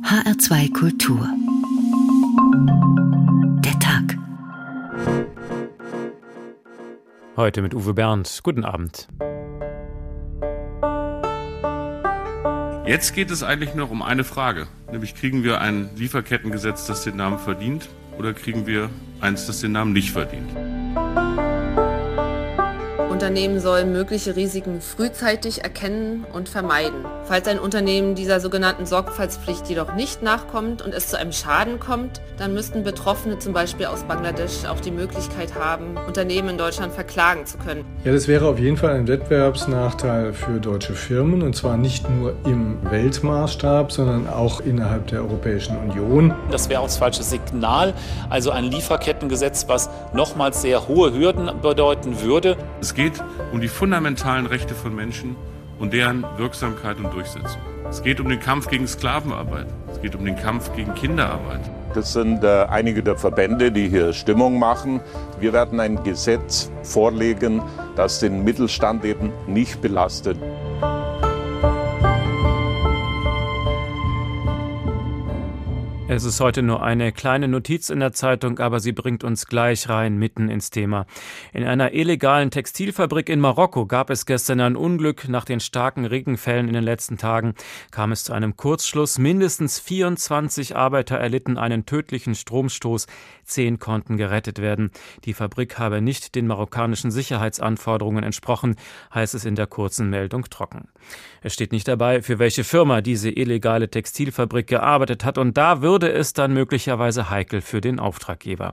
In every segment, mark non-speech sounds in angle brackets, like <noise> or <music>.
HR2 Kultur. Der Tag. Heute mit Uwe Bernd. Guten Abend. Jetzt geht es eigentlich nur noch um eine Frage, nämlich kriegen wir ein Lieferkettengesetz, das den Namen verdient, oder kriegen wir eins, das den Namen nicht verdient? Unternehmen sollen mögliche Risiken frühzeitig erkennen und vermeiden. Falls ein Unternehmen dieser sogenannten Sorgfaltspflicht jedoch nicht nachkommt und es zu einem Schaden kommt, dann müssten Betroffene zum Beispiel aus Bangladesch auch die Möglichkeit haben, Unternehmen in Deutschland verklagen zu können. Ja, das wäre auf jeden Fall ein Wettbewerbsnachteil für deutsche Firmen und zwar nicht nur im Weltmaßstab, sondern auch innerhalb der Europäischen Union. Das wäre auch das falsche Signal, also ein Lieferkettengesetz, was nochmals sehr hohe Hürden bedeuten würde. Es geht um die fundamentalen Rechte von Menschen und deren Wirksamkeit und Durchsetzung. Es geht um den Kampf gegen Sklavenarbeit. Es geht um den Kampf gegen Kinderarbeit. Das sind äh, einige der Verbände, die hier Stimmung machen. Wir werden ein Gesetz vorlegen, das den Mittelstand eben nicht belastet. Es ist heute nur eine kleine Notiz in der Zeitung, aber sie bringt uns gleich rein mitten ins Thema. In einer illegalen Textilfabrik in Marokko gab es gestern ein Unglück. Nach den starken Regenfällen in den letzten Tagen kam es zu einem Kurzschluss. Mindestens 24 Arbeiter erlitten einen tödlichen Stromstoß. Zehn konnten gerettet werden. Die Fabrik habe nicht den marokkanischen Sicherheitsanforderungen entsprochen, heißt es in der kurzen Meldung trocken. Es steht nicht dabei, für welche Firma diese illegale Textilfabrik gearbeitet hat und da würde wurde es dann möglicherweise heikel für den Auftraggeber.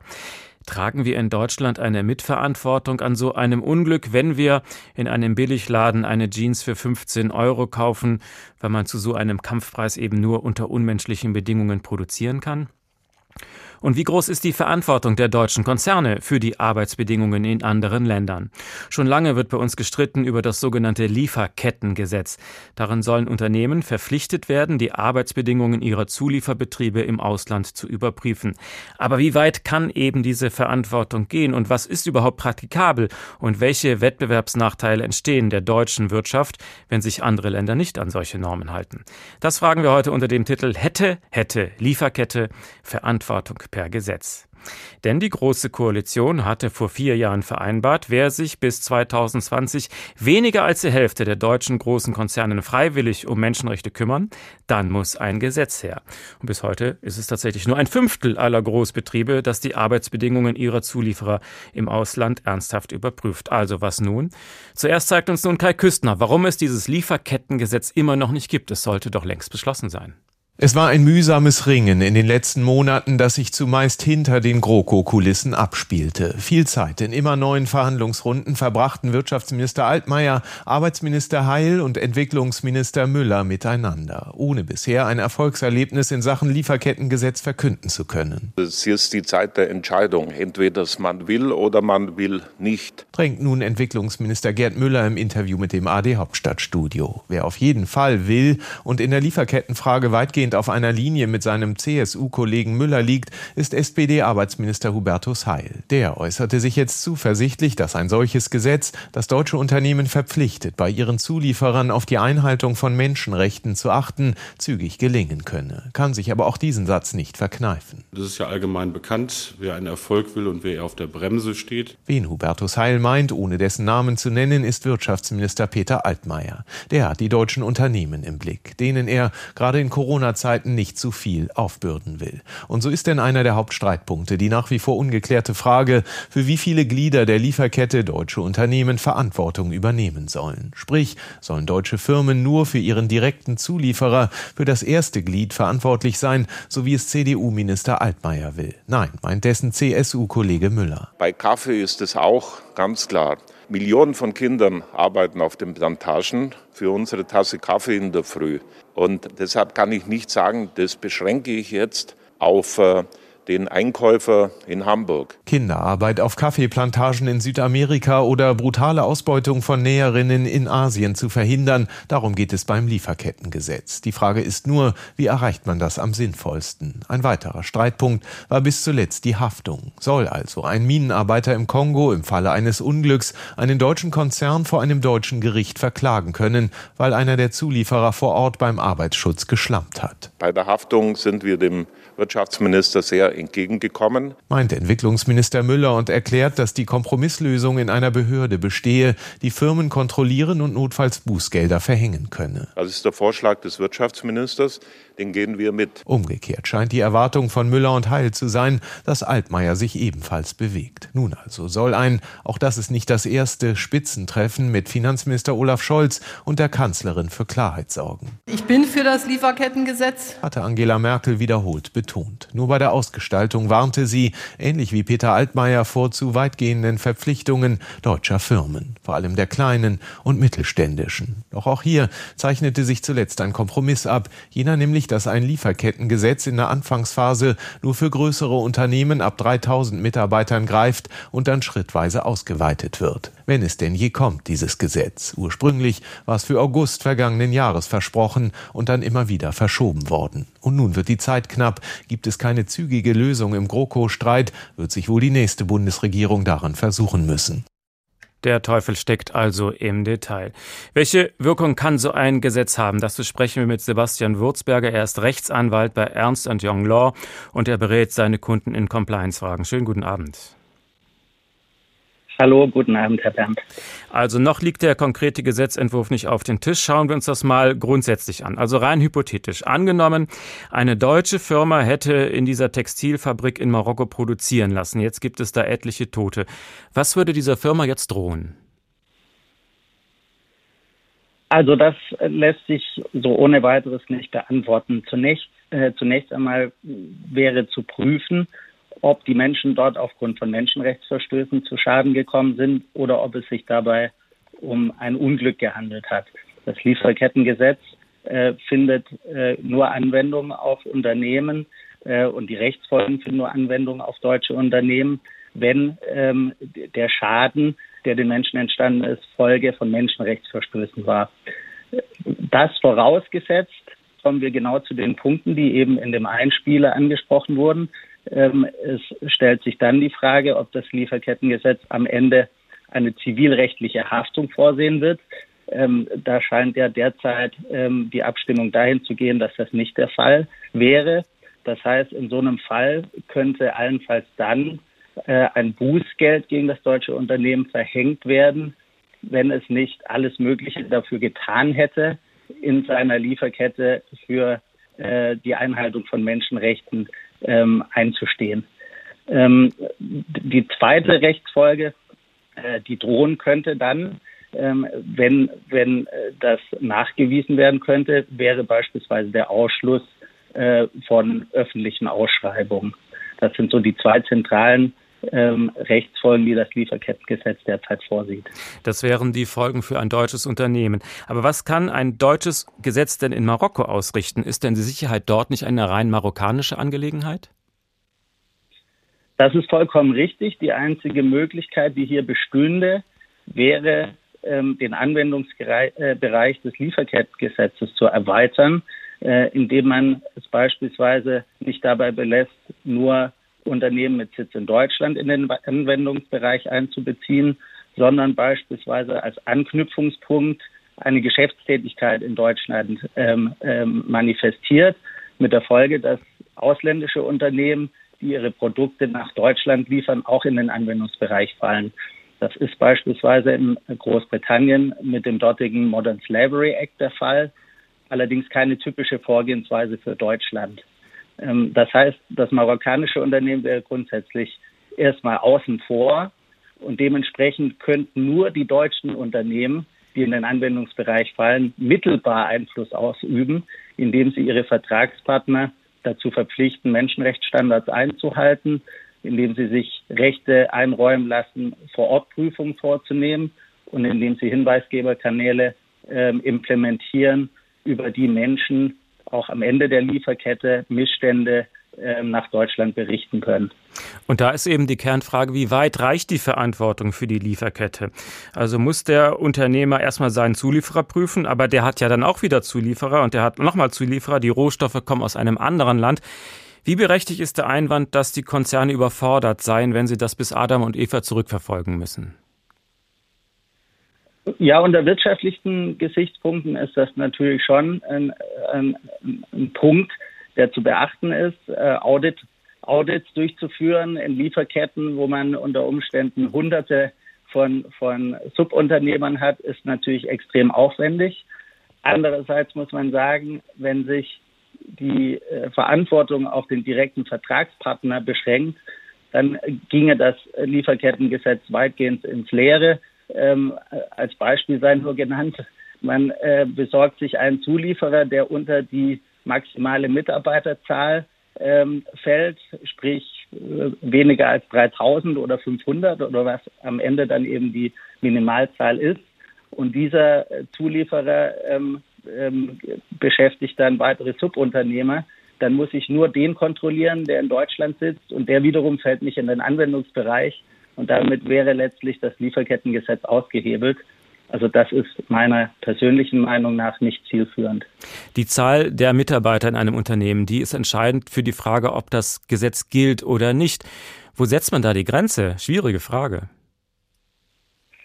Tragen wir in Deutschland eine Mitverantwortung an so einem Unglück, wenn wir in einem Billigladen eine Jeans für 15 Euro kaufen, weil man zu so einem Kampfpreis eben nur unter unmenschlichen Bedingungen produzieren kann? Und wie groß ist die Verantwortung der deutschen Konzerne für die Arbeitsbedingungen in anderen Ländern? Schon lange wird bei uns gestritten über das sogenannte Lieferkettengesetz. Darin sollen Unternehmen verpflichtet werden, die Arbeitsbedingungen ihrer Zulieferbetriebe im Ausland zu überprüfen. Aber wie weit kann eben diese Verantwortung gehen und was ist überhaupt praktikabel und welche Wettbewerbsnachteile entstehen der deutschen Wirtschaft, wenn sich andere Länder nicht an solche Normen halten? Das fragen wir heute unter dem Titel Hätte, hätte, Lieferkette, Verantwortung per Gesetz. Denn die Große Koalition hatte vor vier Jahren vereinbart, wer sich bis 2020 weniger als die Hälfte der deutschen großen Konzernen freiwillig um Menschenrechte kümmern, dann muss ein Gesetz her. Und bis heute ist es tatsächlich nur ein Fünftel aller Großbetriebe, das die Arbeitsbedingungen ihrer Zulieferer im Ausland ernsthaft überprüft. Also was nun? Zuerst zeigt uns nun Kai Küstner, warum es dieses Lieferkettengesetz immer noch nicht gibt. Es sollte doch längst beschlossen sein. Es war ein mühsames Ringen in den letzten Monaten, das sich zumeist hinter den GroKo-Kulissen abspielte. Viel Zeit in immer neuen Verhandlungsrunden verbrachten Wirtschaftsminister Altmaier, Arbeitsminister Heil und Entwicklungsminister Müller miteinander, ohne bisher ein Erfolgserlebnis in Sachen Lieferkettengesetz verkünden zu können. Es ist die Zeit der Entscheidung. Entweder man will oder man will nicht. Drängt nun Entwicklungsminister Gerd Müller im Interview mit dem AD Hauptstadtstudio. Wer auf jeden Fall will und in der Lieferkettenfrage weitgehend weitgehend auf einer Linie mit seinem CSU-Kollegen Müller liegt, ist SPD-Arbeitsminister Hubertus Heil. Der äußerte sich jetzt zuversichtlich, dass ein solches Gesetz das deutsche Unternehmen verpflichtet, bei ihren Zulieferern auf die Einhaltung von Menschenrechten zu achten, zügig gelingen könne. Kann sich aber auch diesen Satz nicht verkneifen. Das ist ja allgemein bekannt, wer einen Erfolg will und wer auf der Bremse steht. Wen Hubertus Heil meint, ohne dessen Namen zu nennen, ist Wirtschaftsminister Peter Altmaier. Der hat die deutschen Unternehmen im Blick, denen er gerade in Corona Zeiten nicht zu viel aufbürden will. Und so ist denn einer der Hauptstreitpunkte die nach wie vor ungeklärte Frage, für wie viele Glieder der Lieferkette deutsche Unternehmen Verantwortung übernehmen sollen. Sprich, sollen deutsche Firmen nur für ihren direkten Zulieferer, für das erste Glied verantwortlich sein, so wie es CDU-Minister Altmaier will. Nein, meint dessen CSU-Kollege Müller. Bei Kaffee ist es auch ganz klar. Millionen von Kindern arbeiten auf den Plantagen für unsere Tasse Kaffee in der Früh. Und deshalb kann ich nicht sagen, das beschränke ich jetzt auf äh, den Einkäufer in Hamburg. Kinderarbeit auf Kaffeeplantagen in Südamerika oder brutale Ausbeutung von Näherinnen in Asien zu verhindern, darum geht es beim Lieferkettengesetz. Die Frage ist nur, wie erreicht man das am sinnvollsten? Ein weiterer Streitpunkt war bis zuletzt die Haftung. Soll also ein Minenarbeiter im Kongo im Falle eines Unglücks einen deutschen Konzern vor einem deutschen Gericht verklagen können, weil einer der Zulieferer vor Ort beim Arbeitsschutz geschlampt hat. Bei der Haftung sind wir dem Wirtschaftsminister sehr entgegengekommen. Meint Entwicklungsminister Müller und erklärt, dass die Kompromisslösung in einer Behörde bestehe, die Firmen kontrollieren und notfalls Bußgelder verhängen könne. Das ist der Vorschlag des Wirtschaftsministers den gehen wir mit. Umgekehrt scheint die Erwartung von Müller und Heil zu sein, dass Altmaier sich ebenfalls bewegt. Nun also soll ein, auch das ist nicht das erste, Spitzentreffen mit Finanzminister Olaf Scholz und der Kanzlerin für Klarheit sorgen. Ich bin für das Lieferkettengesetz, hatte Angela Merkel wiederholt betont. Nur bei der Ausgestaltung warnte sie, ähnlich wie Peter Altmaier, vor zu weitgehenden Verpflichtungen deutscher Firmen, vor allem der kleinen und mittelständischen. Doch auch hier zeichnete sich zuletzt ein Kompromiss ab, jener nämlich dass ein Lieferkettengesetz in der Anfangsphase nur für größere Unternehmen ab 3000 Mitarbeitern greift und dann schrittweise ausgeweitet wird. Wenn es denn je kommt, dieses Gesetz. Ursprünglich war es für August vergangenen Jahres versprochen und dann immer wieder verschoben worden. Und nun wird die Zeit knapp. Gibt es keine zügige Lösung im GroKo-Streit, wird sich wohl die nächste Bundesregierung daran versuchen müssen. Der Teufel steckt also im Detail. Welche Wirkung kann so ein Gesetz haben? Das besprechen wir mit Sebastian Wurzberger. Er ist Rechtsanwalt bei Ernst Young Law und er berät seine Kunden in Compliance-Fragen. Schönen guten Abend. Hallo, guten Abend, Herr Bernd. Also noch liegt der konkrete Gesetzentwurf nicht auf den Tisch. Schauen wir uns das mal grundsätzlich an. Also rein hypothetisch. Angenommen, eine deutsche Firma hätte in dieser Textilfabrik in Marokko produzieren lassen. Jetzt gibt es da etliche Tote. Was würde dieser Firma jetzt drohen? Also das lässt sich so ohne weiteres nicht beantworten. Zunächst, äh, zunächst einmal wäre zu prüfen, ob die Menschen dort aufgrund von Menschenrechtsverstößen zu Schaden gekommen sind oder ob es sich dabei um ein Unglück gehandelt hat. Das Lieferkettengesetz äh, findet äh, nur Anwendung auf Unternehmen äh, und die Rechtsfolgen finden nur Anwendung auf deutsche Unternehmen, wenn ähm, der Schaden, der den Menschen entstanden ist, Folge von Menschenrechtsverstößen war. Das vorausgesetzt kommen wir genau zu den Punkten, die eben in dem Einspieler angesprochen wurden. Ähm, es stellt sich dann die Frage, ob das Lieferkettengesetz am Ende eine zivilrechtliche Haftung vorsehen wird. Ähm, da scheint ja derzeit ähm, die Abstimmung dahin zu gehen, dass das nicht der Fall wäre. Das heißt, in so einem Fall könnte allenfalls dann äh, ein Bußgeld gegen das deutsche Unternehmen verhängt werden, wenn es nicht alles Mögliche dafür getan hätte, in seiner Lieferkette für äh, die Einhaltung von Menschenrechten ähm, einzustehen. Ähm, die zweite Rechtsfolge, äh, die drohen könnte dann, ähm, wenn, wenn äh, das nachgewiesen werden könnte, wäre beispielsweise der Ausschluss äh, von öffentlichen Ausschreibungen. Das sind so die zwei zentralen ähm, Rechtsfolgen, die das Lieferkettengesetz derzeit vorsieht. Das wären die Folgen für ein deutsches Unternehmen. Aber was kann ein deutsches Gesetz denn in Marokko ausrichten? Ist denn die Sicherheit dort nicht eine rein marokkanische Angelegenheit? Das ist vollkommen richtig. Die einzige Möglichkeit, die hier bestünde, wäre, ähm, den Anwendungsbereich äh, des Lieferkettengesetzes zu erweitern, äh, indem man es beispielsweise nicht dabei belässt, nur Unternehmen mit Sitz in Deutschland in den Anwendungsbereich einzubeziehen, sondern beispielsweise als Anknüpfungspunkt eine Geschäftstätigkeit in Deutschland ähm, ähm, manifestiert, mit der Folge, dass ausländische Unternehmen, die ihre Produkte nach Deutschland liefern, auch in den Anwendungsbereich fallen. Das ist beispielsweise in Großbritannien mit dem dortigen Modern Slavery Act der Fall, allerdings keine typische Vorgehensweise für Deutschland. Ähm, das heißt, das marokkanische Unternehmen wäre grundsätzlich erstmal außen vor und dementsprechend könnten nur die deutschen Unternehmen, die in den Anwendungsbereich fallen, mittelbar Einfluss ausüben, indem sie ihre Vertragspartner dazu verpflichten, Menschenrechtsstandards einzuhalten, indem sie sich Rechte einräumen lassen, vor Ort Prüfungen vorzunehmen und indem sie Hinweisgeberkanäle äh, implementieren, über die Menschen auch am Ende der Lieferkette Missstände ähm, nach Deutschland berichten können. Und da ist eben die Kernfrage, wie weit reicht die Verantwortung für die Lieferkette? Also muss der Unternehmer erstmal seinen Zulieferer prüfen, aber der hat ja dann auch wieder Zulieferer und der hat nochmal Zulieferer, die Rohstoffe kommen aus einem anderen Land. Wie berechtigt ist der Einwand, dass die Konzerne überfordert seien, wenn sie das bis Adam und Eva zurückverfolgen müssen? Ja, unter wirtschaftlichen Gesichtspunkten ist das natürlich schon ein, ein, ein Punkt, der zu beachten ist. Äh, Audit, Audits durchzuführen in Lieferketten, wo man unter Umständen Hunderte von, von Subunternehmern hat, ist natürlich extrem aufwendig. Andererseits muss man sagen, wenn sich die äh, Verantwortung auf den direkten Vertragspartner beschränkt, dann ginge das Lieferkettengesetz weitgehend ins Leere ähm, als Beispiel sei nur genannt, man äh, besorgt sich einen Zulieferer, der unter die maximale Mitarbeiterzahl ähm, fällt, sprich äh, weniger als 3000 oder 500 oder was am Ende dann eben die Minimalzahl ist. Und dieser äh, Zulieferer ähm, ähm, beschäftigt dann weitere Subunternehmer. Dann muss ich nur den kontrollieren, der in Deutschland sitzt und der wiederum fällt nicht in den Anwendungsbereich und damit wäre letztlich das Lieferkettengesetz ausgehebelt. Also das ist meiner persönlichen Meinung nach nicht zielführend. Die Zahl der Mitarbeiter in einem Unternehmen, die ist entscheidend für die Frage, ob das Gesetz gilt oder nicht. Wo setzt man da die Grenze? Schwierige Frage.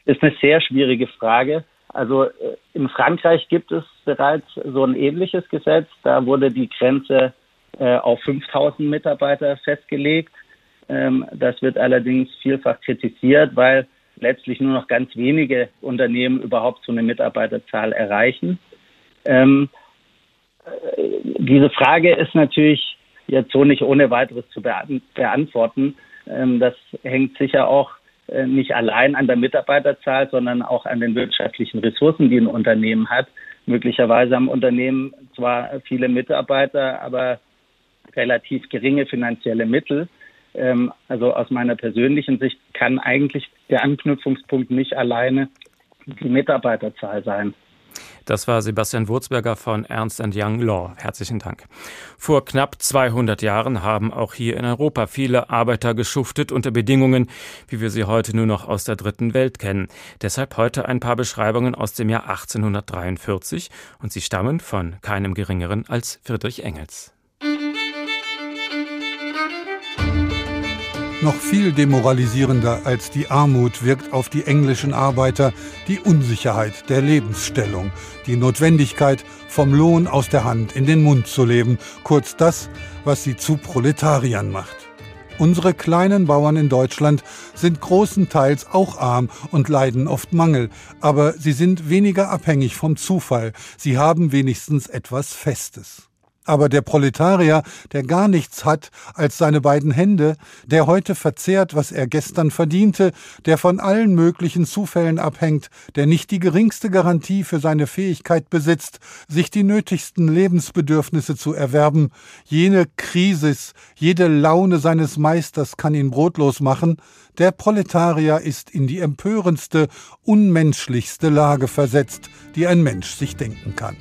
Ist eine sehr schwierige Frage. Also äh, in Frankreich gibt es bereits so ein ähnliches Gesetz. Da wurde die Grenze äh, auf 5000 Mitarbeiter festgelegt. Ähm, das wird allerdings vielfach kritisiert, weil letztlich nur noch ganz wenige Unternehmen überhaupt so eine Mitarbeiterzahl erreichen. Ähm, äh, diese Frage ist natürlich jetzt so nicht ohne weiteres zu beantworten. Ähm, das hängt sicher auch äh, nicht allein an der Mitarbeiterzahl, sondern auch an den wirtschaftlichen Ressourcen, die ein Unternehmen hat. Möglicherweise haben Unternehmen zwar viele Mitarbeiter, aber relativ geringe finanzielle Mittel. Ähm, also aus meiner persönlichen Sicht kann eigentlich der Anknüpfungspunkt nicht alleine die Mitarbeiterzahl sein. Das war Sebastian Wurzberger von Ernst Young Law. Herzlichen Dank. Vor knapp 200 Jahren haben auch hier in Europa viele Arbeiter geschuftet unter Bedingungen, wie wir sie heute nur noch aus der dritten Welt kennen. Deshalb heute ein paar Beschreibungen aus dem Jahr 1843 und sie stammen von keinem geringeren als Friedrich Engels. Noch viel demoralisierender als die Armut wirkt auf die englischen Arbeiter die Unsicherheit der Lebensstellung, die Notwendigkeit, vom Lohn aus der Hand in den Mund zu leben, kurz das, was sie zu Proletariern macht. Unsere kleinen Bauern in Deutschland sind großenteils auch arm und leiden oft Mangel, aber sie sind weniger abhängig vom Zufall, sie haben wenigstens etwas Festes. Aber der Proletarier, der gar nichts hat als seine beiden Hände, der heute verzehrt, was er gestern verdiente, der von allen möglichen Zufällen abhängt, der nicht die geringste Garantie für seine Fähigkeit besitzt, sich die nötigsten Lebensbedürfnisse zu erwerben, jene Krisis, jede Laune seines Meisters kann ihn brotlos machen, der Proletarier ist in die empörendste, unmenschlichste Lage versetzt, die ein Mensch sich denken kann.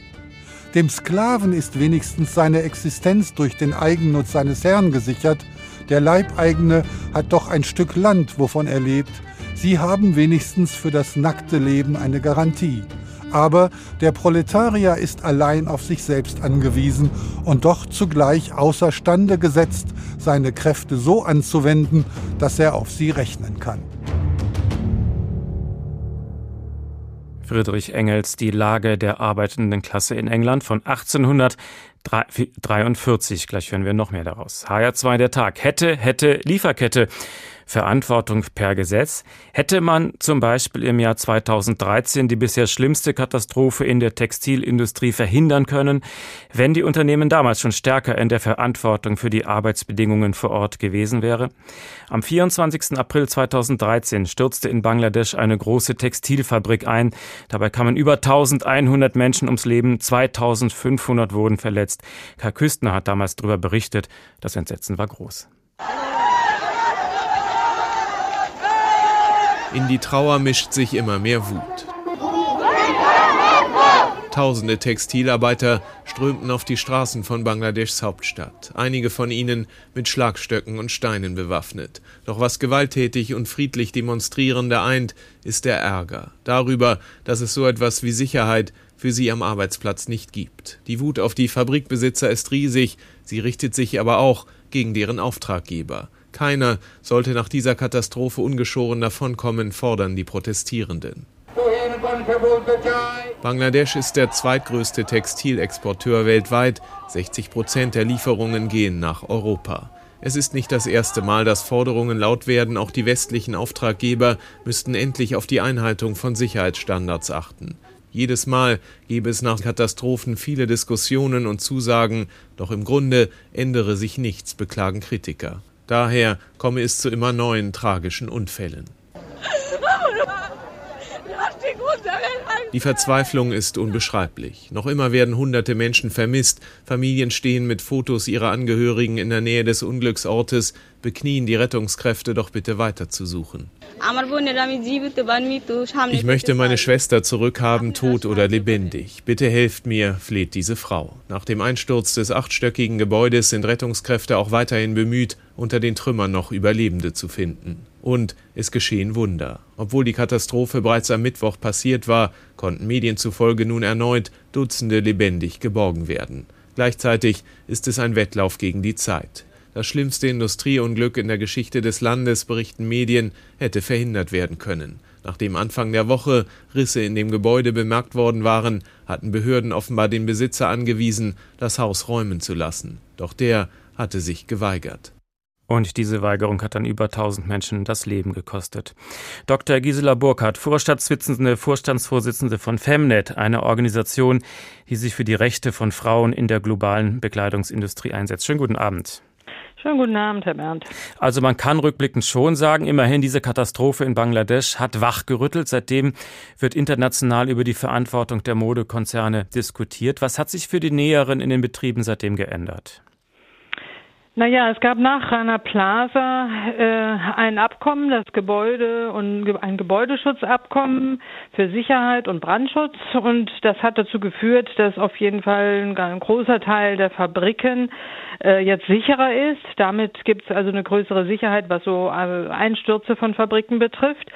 Dem Sklaven ist wenigstens seine Existenz durch den Eigennutz seines Herrn gesichert. Der Leibeigene hat doch ein Stück Land, wovon er lebt. Sie haben wenigstens für das nackte Leben eine Garantie. Aber der Proletarier ist allein auf sich selbst angewiesen und doch zugleich außerstande gesetzt, seine Kräfte so anzuwenden, dass er auf sie rechnen kann. Friedrich Engels Die Lage der arbeitenden Klasse in England von 1843. Gleich hören wir noch mehr daraus. HR2 der Tag. Hätte, hätte, Lieferkette. Verantwortung per Gesetz. Hätte man zum Beispiel im Jahr 2013 die bisher schlimmste Katastrophe in der Textilindustrie verhindern können, wenn die Unternehmen damals schon stärker in der Verantwortung für die Arbeitsbedingungen vor Ort gewesen wäre? Am 24. April 2013 stürzte in Bangladesch eine große Textilfabrik ein. Dabei kamen über 1100 Menschen ums Leben, 2500 wurden verletzt. Karl Küstner hat damals darüber berichtet. Das Entsetzen war groß. In die Trauer mischt sich immer mehr Wut. Tausende Textilarbeiter strömten auf die Straßen von Bangladeschs Hauptstadt, einige von ihnen mit Schlagstöcken und Steinen bewaffnet. Doch was gewalttätig und friedlich Demonstrierende eint, ist der Ärger darüber, dass es so etwas wie Sicherheit für sie am Arbeitsplatz nicht gibt. Die Wut auf die Fabrikbesitzer ist riesig, sie richtet sich aber auch gegen deren Auftraggeber. Keiner sollte nach dieser Katastrophe ungeschoren davonkommen, fordern die Protestierenden. Bangladesch ist der zweitgrößte Textilexporteur weltweit. 60 Prozent der Lieferungen gehen nach Europa. Es ist nicht das erste Mal, dass Forderungen laut werden, auch die westlichen Auftraggeber müssten endlich auf die Einhaltung von Sicherheitsstandards achten. Jedes Mal gebe es nach Katastrophen viele Diskussionen und Zusagen, doch im Grunde ändere sich nichts, beklagen Kritiker. Daher komme es zu immer neuen tragischen Unfällen. Die Verzweiflung ist unbeschreiblich. Noch immer werden hunderte Menschen vermisst. Familien stehen mit Fotos ihrer Angehörigen in der Nähe des Unglücksortes, beknien die Rettungskräfte doch bitte weiterzusuchen. Ich möchte meine Schwester zurückhaben, tot oder lebendig. Bitte helft mir, fleht diese Frau. Nach dem Einsturz des achtstöckigen Gebäudes sind Rettungskräfte auch weiterhin bemüht, unter den Trümmern noch Überlebende zu finden. Und es geschehen Wunder. Obwohl die Katastrophe bereits am Mittwoch passiert war, konnten Medien zufolge nun erneut Dutzende lebendig geborgen werden. Gleichzeitig ist es ein Wettlauf gegen die Zeit. Das schlimmste Industrieunglück in der Geschichte des Landes, berichten Medien, hätte verhindert werden können. Nachdem Anfang der Woche Risse in dem Gebäude bemerkt worden waren, hatten Behörden offenbar den Besitzer angewiesen, das Haus räumen zu lassen. Doch der hatte sich geweigert. Und diese Weigerung hat dann über 1000 Menschen das Leben gekostet. Dr. Gisela Burkhardt, Vorstandsvorsitzende, Vorstandsvorsitzende von Femnet, eine Organisation, die sich für die Rechte von Frauen in der globalen Bekleidungsindustrie einsetzt. Schönen guten Abend. Schönen guten Abend, Herr Berndt. Also man kann rückblickend schon sagen, immerhin diese Katastrophe in Bangladesch hat wachgerüttelt. Seitdem wird international über die Verantwortung der Modekonzerne diskutiert. Was hat sich für die Näheren in den Betrieben seitdem geändert? Naja, es gab nach Rana Plaza äh, ein Abkommen, das Gebäude und ein Gebäudeschutzabkommen für Sicherheit und Brandschutz und das hat dazu geführt, dass auf jeden Fall ein, großer Teil der Fabriken äh, jetzt sicherer ist. Damit gibt es also eine größere Sicherheit, was so äh, Einstürze von Fabriken betrifft.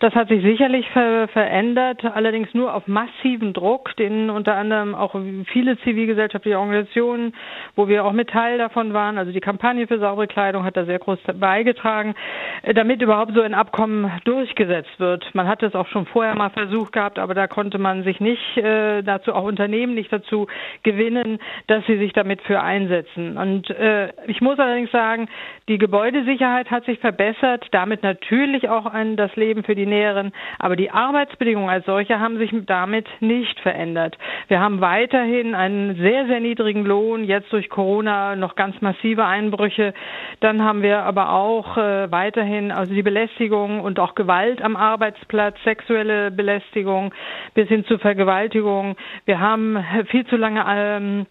Das hat sich sicherlich ver verändert, allerdings nur auf massiven Druck, den unter anderem auch viele zivilgesellschaftliche Organisationen, wo wir auch mit Teil davon waren, also die Kampagne für saubere Kleidung hat da sehr groß beigetragen, äh, damit überhaupt so ein Abkommen durchgesetzt wird. Man hatte es auch schon vorher mal versucht gehabt, aber da konnte man sich nicht äh, dazu, auch Unternehmen nicht dazu gewinnen, dass sie sich damit für einsetzen. Und äh, ich muss allerdings sagen, die Gebäudesicherheit hat sich verbessert, damit natürlich auch ein, das Leben für die Näheren, aber die Arbeitsbedingungen als solche haben sich damit nicht verändert. Wir haben weiterhin einen sehr, sehr niedrigen Lohn, jetzt durch Corona noch ganz massive Einbrüche. Dann haben wir aber auch äh, weiterhin also die Belästigung und auch Gewalt am Arbeitsplatz, sexuelle Belästigung bis hin zu Vergewaltigung. Wir haben viel zu lange ähm,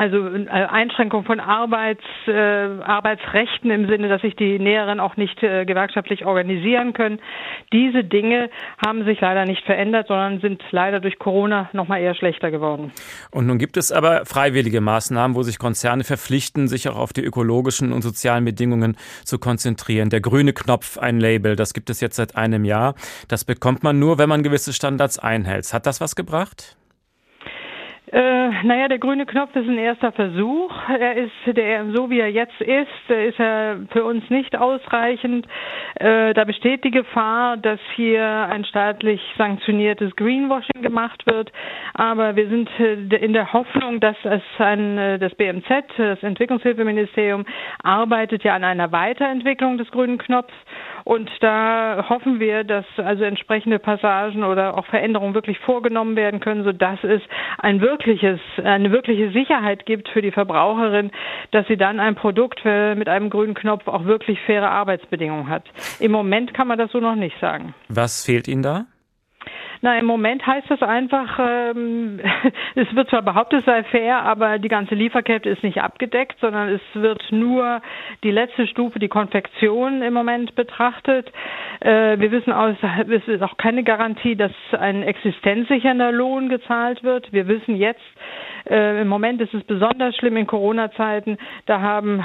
also äh, Einschränkung von Arbeits, äh, Arbeitsrechten im Sinne, dass sich die Näheren auch nicht äh, gewerkschaftlich organisieren können. Diese Dinge haben sich leider nicht verändert, sondern sind leider durch Corona noch mal eher schlechter geworden. Und nun gibt es aber freiwillige Maßnahmen, wo sich Konzerne verpflichten, sich auch auf die ökologischen und sozialen Bedingungen zu konzentrieren. Der grüne Knopf, ein Label, das gibt es jetzt seit einem Jahr. Das bekommt man nur, wenn man gewisse Standards einhält. Hat das was gebracht? Äh, naja, der grüne Knopf ist ein erster Versuch. Er ist, der, so wie er jetzt ist, ist er für uns nicht ausreichend. Äh, da besteht die Gefahr, dass hier ein staatlich sanktioniertes Greenwashing gemacht wird. Aber wir sind äh, in der Hoffnung, dass es ein, äh, das BMZ, das Entwicklungshilfeministerium, arbeitet ja an einer Weiterentwicklung des grünen Knopfs. Und da hoffen wir, dass also entsprechende Passagen oder auch Veränderungen wirklich vorgenommen werden können, sodass es ein wirkliches, eine wirkliche Sicherheit gibt für die Verbraucherin, dass sie dann ein Produkt mit einem grünen Knopf auch wirklich faire Arbeitsbedingungen hat. Im Moment kann man das so noch nicht sagen. Was fehlt Ihnen da? Na, im Moment heißt das einfach, ähm, <laughs> es wird zwar behauptet, es sei fair, aber die ganze Lieferkette ist nicht abgedeckt, sondern es wird nur die letzte Stufe, die Konfektion im Moment betrachtet. Äh, wir wissen aus, es ist auch keine Garantie, dass ein existenzsichernder Lohn gezahlt wird. Wir wissen jetzt, äh, Im Moment ist es besonders schlimm in Corona-Zeiten. Da haben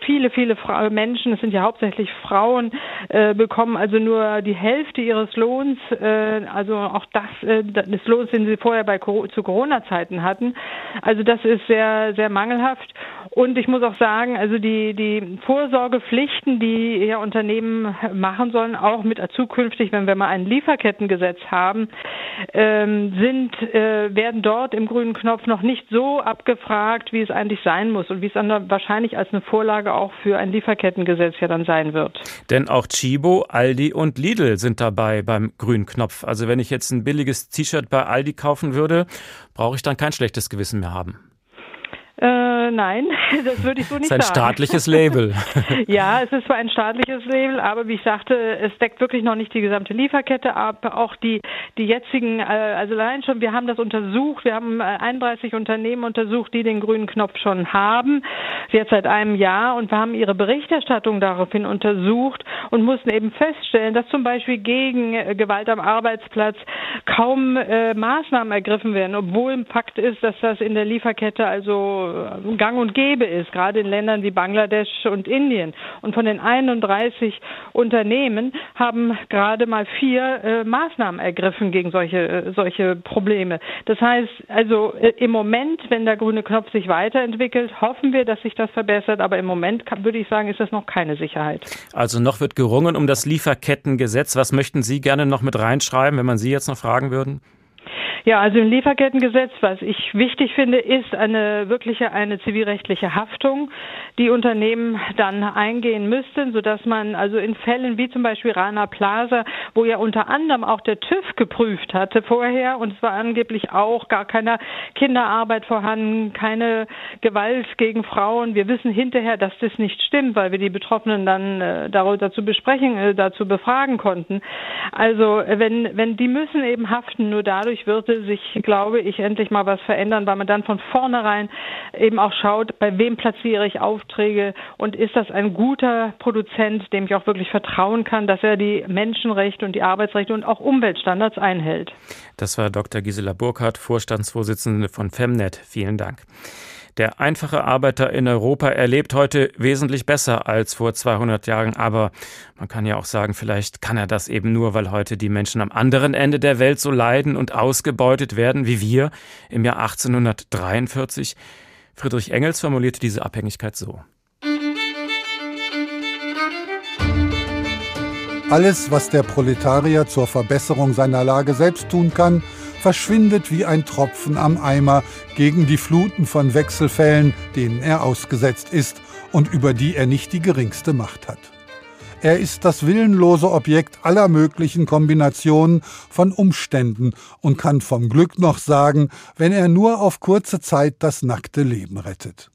viele, viele Fra Menschen, es sind ja hauptsächlich Frauen, äh, bekommen also nur die Hälfte ihres Lohns, äh, also auch das äh, des Lohns, den sie vorher bei zu Corona-Zeiten hatten. Also das ist sehr, sehr mangelhaft. Und ich muss auch sagen, also die, die Vorsorgepflichten, die ja Unternehmen machen sollen, auch mit zukünftig, wenn wir mal ein Lieferkettengesetz haben, ähm, sind, äh, werden dort im grünen Knopf noch nicht so abgefragt, wie es eigentlich sein muss und wie es dann wahrscheinlich als eine Vorlage auch für ein Lieferkettengesetz ja dann sein wird. Denn auch Chibo, Aldi und Lidl sind dabei beim grünen Knopf. Also wenn ich jetzt ein billiges T-Shirt bei Aldi kaufen würde, brauche ich dann kein schlechtes Gewissen mehr haben. Äh, nein, <laughs> das würde ich so nicht sagen. Es ist ein sagen. staatliches Label. <laughs> ja, es ist zwar ein staatliches Label, aber wie ich sagte, es deckt wirklich noch nicht die gesamte Lieferkette ab. Auch die, die jetzigen, äh, also allein schon, wir haben das untersucht, wir haben 31 äh, Unternehmen untersucht, die den grünen Knopf schon haben, jetzt seit einem Jahr und wir haben ihre Berichterstattung daraufhin untersucht und mussten eben feststellen, dass zum Beispiel gegen äh, Gewalt am Arbeitsplatz kaum äh, Maßnahmen ergriffen werden, obwohl Fakt ist, dass das in der Lieferkette also gang und gäbe ist, gerade in Ländern wie Bangladesch und Indien. Und von den 31 Unternehmen haben gerade mal vier äh, Maßnahmen ergriffen gegen solche, äh, solche Probleme. Das heißt, also äh, im Moment, wenn der grüne Knopf sich weiterentwickelt, hoffen wir, dass sich das verbessert. Aber im Moment kann, würde ich sagen, ist das noch keine Sicherheit. Also noch wird gerungen um das Lieferkettengesetz. Was möchten Sie gerne noch mit reinschreiben, wenn man Sie jetzt noch fragen würden? Ja, also im Lieferkettengesetz, was ich wichtig finde, ist eine wirkliche eine zivilrechtliche Haftung, die Unternehmen dann eingehen müssten, sodass man also in Fällen wie zum Beispiel Rana Plaza, wo ja unter anderem auch der TÜV geprüft hatte vorher und es war angeblich auch gar keine Kinderarbeit vorhanden, keine Gewalt gegen Frauen. Wir wissen hinterher, dass das nicht stimmt, weil wir die Betroffenen dann äh, dazu besprechen, äh, dazu befragen konnten. Also wenn wenn die müssen eben haften, nur dadurch wird sich, glaube ich, endlich mal was verändern, weil man dann von vornherein eben auch schaut, bei wem platziere ich Aufträge und ist das ein guter Produzent, dem ich auch wirklich vertrauen kann, dass er die Menschenrechte und die Arbeitsrechte und auch Umweltstandards einhält. Das war Dr. Gisela Burkhardt, Vorstandsvorsitzende von Femnet. Vielen Dank. Der einfache Arbeiter in Europa erlebt heute wesentlich besser als vor 200 Jahren, aber man kann ja auch sagen, vielleicht kann er das eben nur, weil heute die Menschen am anderen Ende der Welt so leiden und ausgebeutet werden wie wir im Jahr 1843. Friedrich Engels formulierte diese Abhängigkeit so. Alles, was der Proletarier zur Verbesserung seiner Lage selbst tun kann, verschwindet wie ein Tropfen am Eimer gegen die Fluten von Wechselfällen, denen er ausgesetzt ist und über die er nicht die geringste Macht hat. Er ist das willenlose Objekt aller möglichen Kombinationen von Umständen und kann vom Glück noch sagen, wenn er nur auf kurze Zeit das nackte Leben rettet.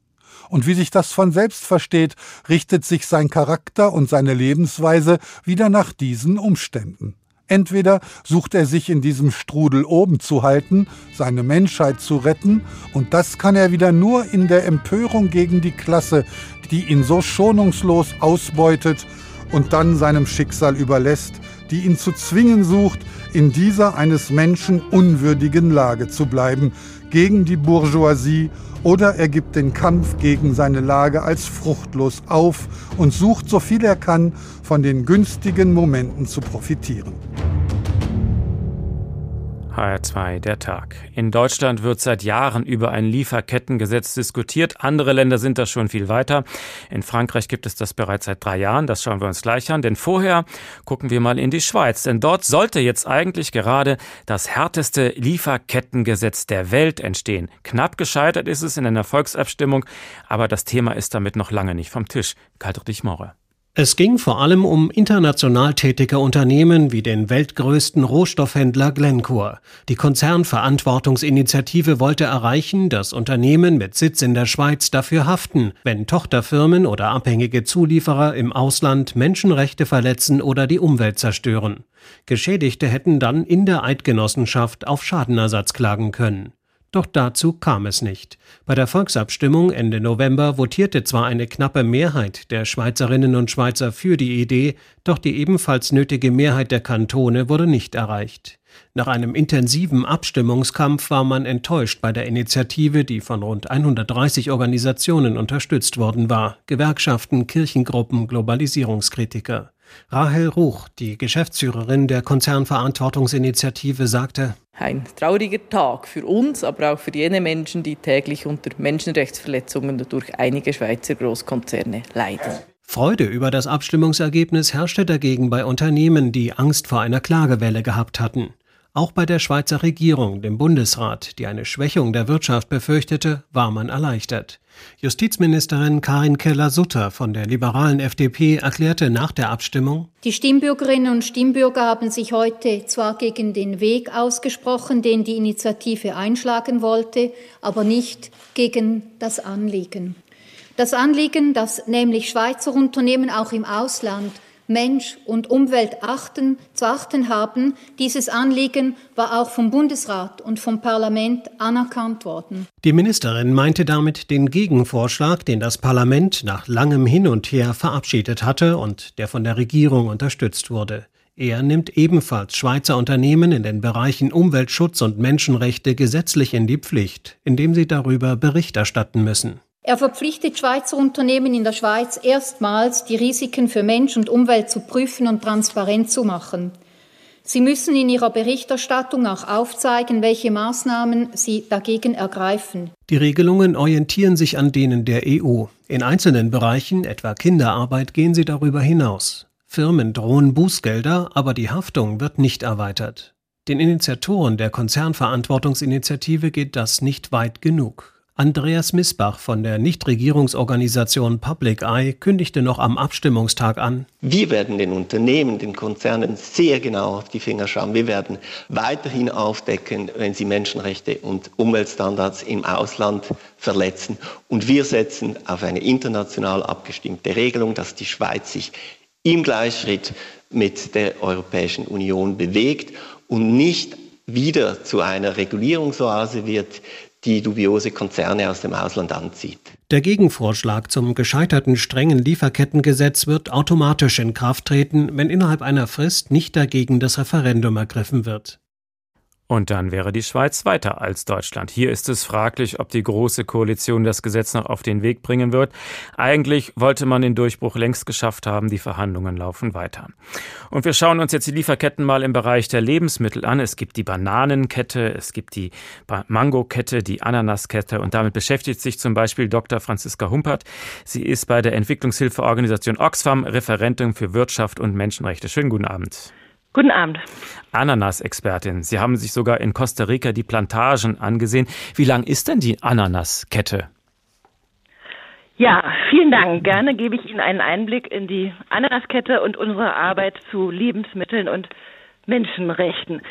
Und wie sich das von selbst versteht, richtet sich sein Charakter und seine Lebensweise wieder nach diesen Umständen. Entweder sucht er sich in diesem Strudel oben zu halten, seine Menschheit zu retten, und das kann er wieder nur in der Empörung gegen die Klasse, die ihn so schonungslos ausbeutet und dann seinem Schicksal überlässt, die ihn zu zwingen sucht, in dieser eines Menschen unwürdigen Lage zu bleiben, gegen die Bourgeoisie oder er gibt den Kampf gegen seine Lage als fruchtlos auf und sucht so viel er kann, von den günstigen Momenten zu profitieren. HR2 der Tag. In Deutschland wird seit Jahren über ein Lieferkettengesetz diskutiert. Andere Länder sind da schon viel weiter. In Frankreich gibt es das bereits seit drei Jahren. Das schauen wir uns gleich an. Denn vorher gucken wir mal in die Schweiz. Denn dort sollte jetzt eigentlich gerade das härteste Lieferkettengesetz der Welt entstehen. Knapp gescheitert ist es in einer Volksabstimmung. Aber das Thema ist damit noch lange nicht vom Tisch. Karl Morre. Es ging vor allem um international tätige Unternehmen wie den weltgrößten Rohstoffhändler Glencore. Die Konzernverantwortungsinitiative wollte erreichen, dass Unternehmen mit Sitz in der Schweiz dafür haften, wenn Tochterfirmen oder abhängige Zulieferer im Ausland Menschenrechte verletzen oder die Umwelt zerstören. Geschädigte hätten dann in der Eidgenossenschaft auf Schadenersatz klagen können. Doch dazu kam es nicht. Bei der Volksabstimmung Ende November votierte zwar eine knappe Mehrheit der Schweizerinnen und Schweizer für die Idee, doch die ebenfalls nötige Mehrheit der Kantone wurde nicht erreicht. Nach einem intensiven Abstimmungskampf war man enttäuscht bei der Initiative, die von rund 130 Organisationen unterstützt worden war, Gewerkschaften, Kirchengruppen, Globalisierungskritiker. Rahel Ruch, die Geschäftsführerin der Konzernverantwortungsinitiative, sagte, ein trauriger Tag für uns, aber auch für jene Menschen, die täglich unter Menschenrechtsverletzungen durch einige Schweizer Großkonzerne leiden. Freude über das Abstimmungsergebnis herrschte dagegen bei Unternehmen, die Angst vor einer Klagewelle gehabt hatten. Auch bei der Schweizer Regierung, dem Bundesrat, die eine Schwächung der Wirtschaft befürchtete, war man erleichtert. Justizministerin Karin Keller-Sutter von der liberalen FDP erklärte nach der Abstimmung, Die Stimmbürgerinnen und Stimmbürger haben sich heute zwar gegen den Weg ausgesprochen, den die Initiative einschlagen wollte, aber nicht gegen das Anliegen. Das Anliegen, dass nämlich Schweizer Unternehmen auch im Ausland Mensch und Umwelt achten, zu achten haben. Dieses Anliegen war auch vom Bundesrat und vom Parlament anerkannt worden. Die Ministerin meinte damit den Gegenvorschlag, den das Parlament nach langem Hin und Her verabschiedet hatte und der von der Regierung unterstützt wurde. Er nimmt ebenfalls Schweizer Unternehmen in den Bereichen Umweltschutz und Menschenrechte gesetzlich in die Pflicht, indem sie darüber Bericht erstatten müssen. Er verpflichtet Schweizer Unternehmen in der Schweiz erstmals, die Risiken für Mensch und Umwelt zu prüfen und transparent zu machen. Sie müssen in ihrer Berichterstattung auch aufzeigen, welche Maßnahmen sie dagegen ergreifen. Die Regelungen orientieren sich an denen der EU. In einzelnen Bereichen, etwa Kinderarbeit, gehen sie darüber hinaus. Firmen drohen Bußgelder, aber die Haftung wird nicht erweitert. Den Initiatoren der Konzernverantwortungsinitiative geht das nicht weit genug. Andreas Missbach von der Nichtregierungsorganisation Public Eye kündigte noch am Abstimmungstag an. Wir werden den Unternehmen, den Konzernen sehr genau auf die Finger schauen. Wir werden weiterhin aufdecken, wenn sie Menschenrechte und Umweltstandards im Ausland verletzen. Und wir setzen auf eine international abgestimmte Regelung, dass die Schweiz sich im Gleichschritt mit der Europäischen Union bewegt und nicht wieder zu einer Regulierungsoase wird, die dubiose Konzerne aus dem Ausland anzieht. Der Gegenvorschlag zum gescheiterten strengen Lieferkettengesetz wird automatisch in Kraft treten, wenn innerhalb einer Frist nicht dagegen das Referendum ergriffen wird. Und dann wäre die Schweiz weiter als Deutschland. Hier ist es fraglich, ob die Große Koalition das Gesetz noch auf den Weg bringen wird. Eigentlich wollte man den Durchbruch längst geschafft haben. Die Verhandlungen laufen weiter. Und wir schauen uns jetzt die Lieferketten mal im Bereich der Lebensmittel an. Es gibt die Bananenkette, es gibt die Mangokette, die Ananaskette. Und damit beschäftigt sich zum Beispiel Dr. Franziska Humpert. Sie ist bei der Entwicklungshilfeorganisation Oxfam Referentin für Wirtschaft und Menschenrechte. Schönen guten Abend. Guten Abend. Ananas-Expertin. Sie haben sich sogar in Costa Rica die Plantagen angesehen. Wie lang ist denn die Ananaskette? Ja, vielen Dank. Gerne gebe ich Ihnen einen Einblick in die Ananaskette und unsere Arbeit zu Lebensmitteln und Menschenrechten.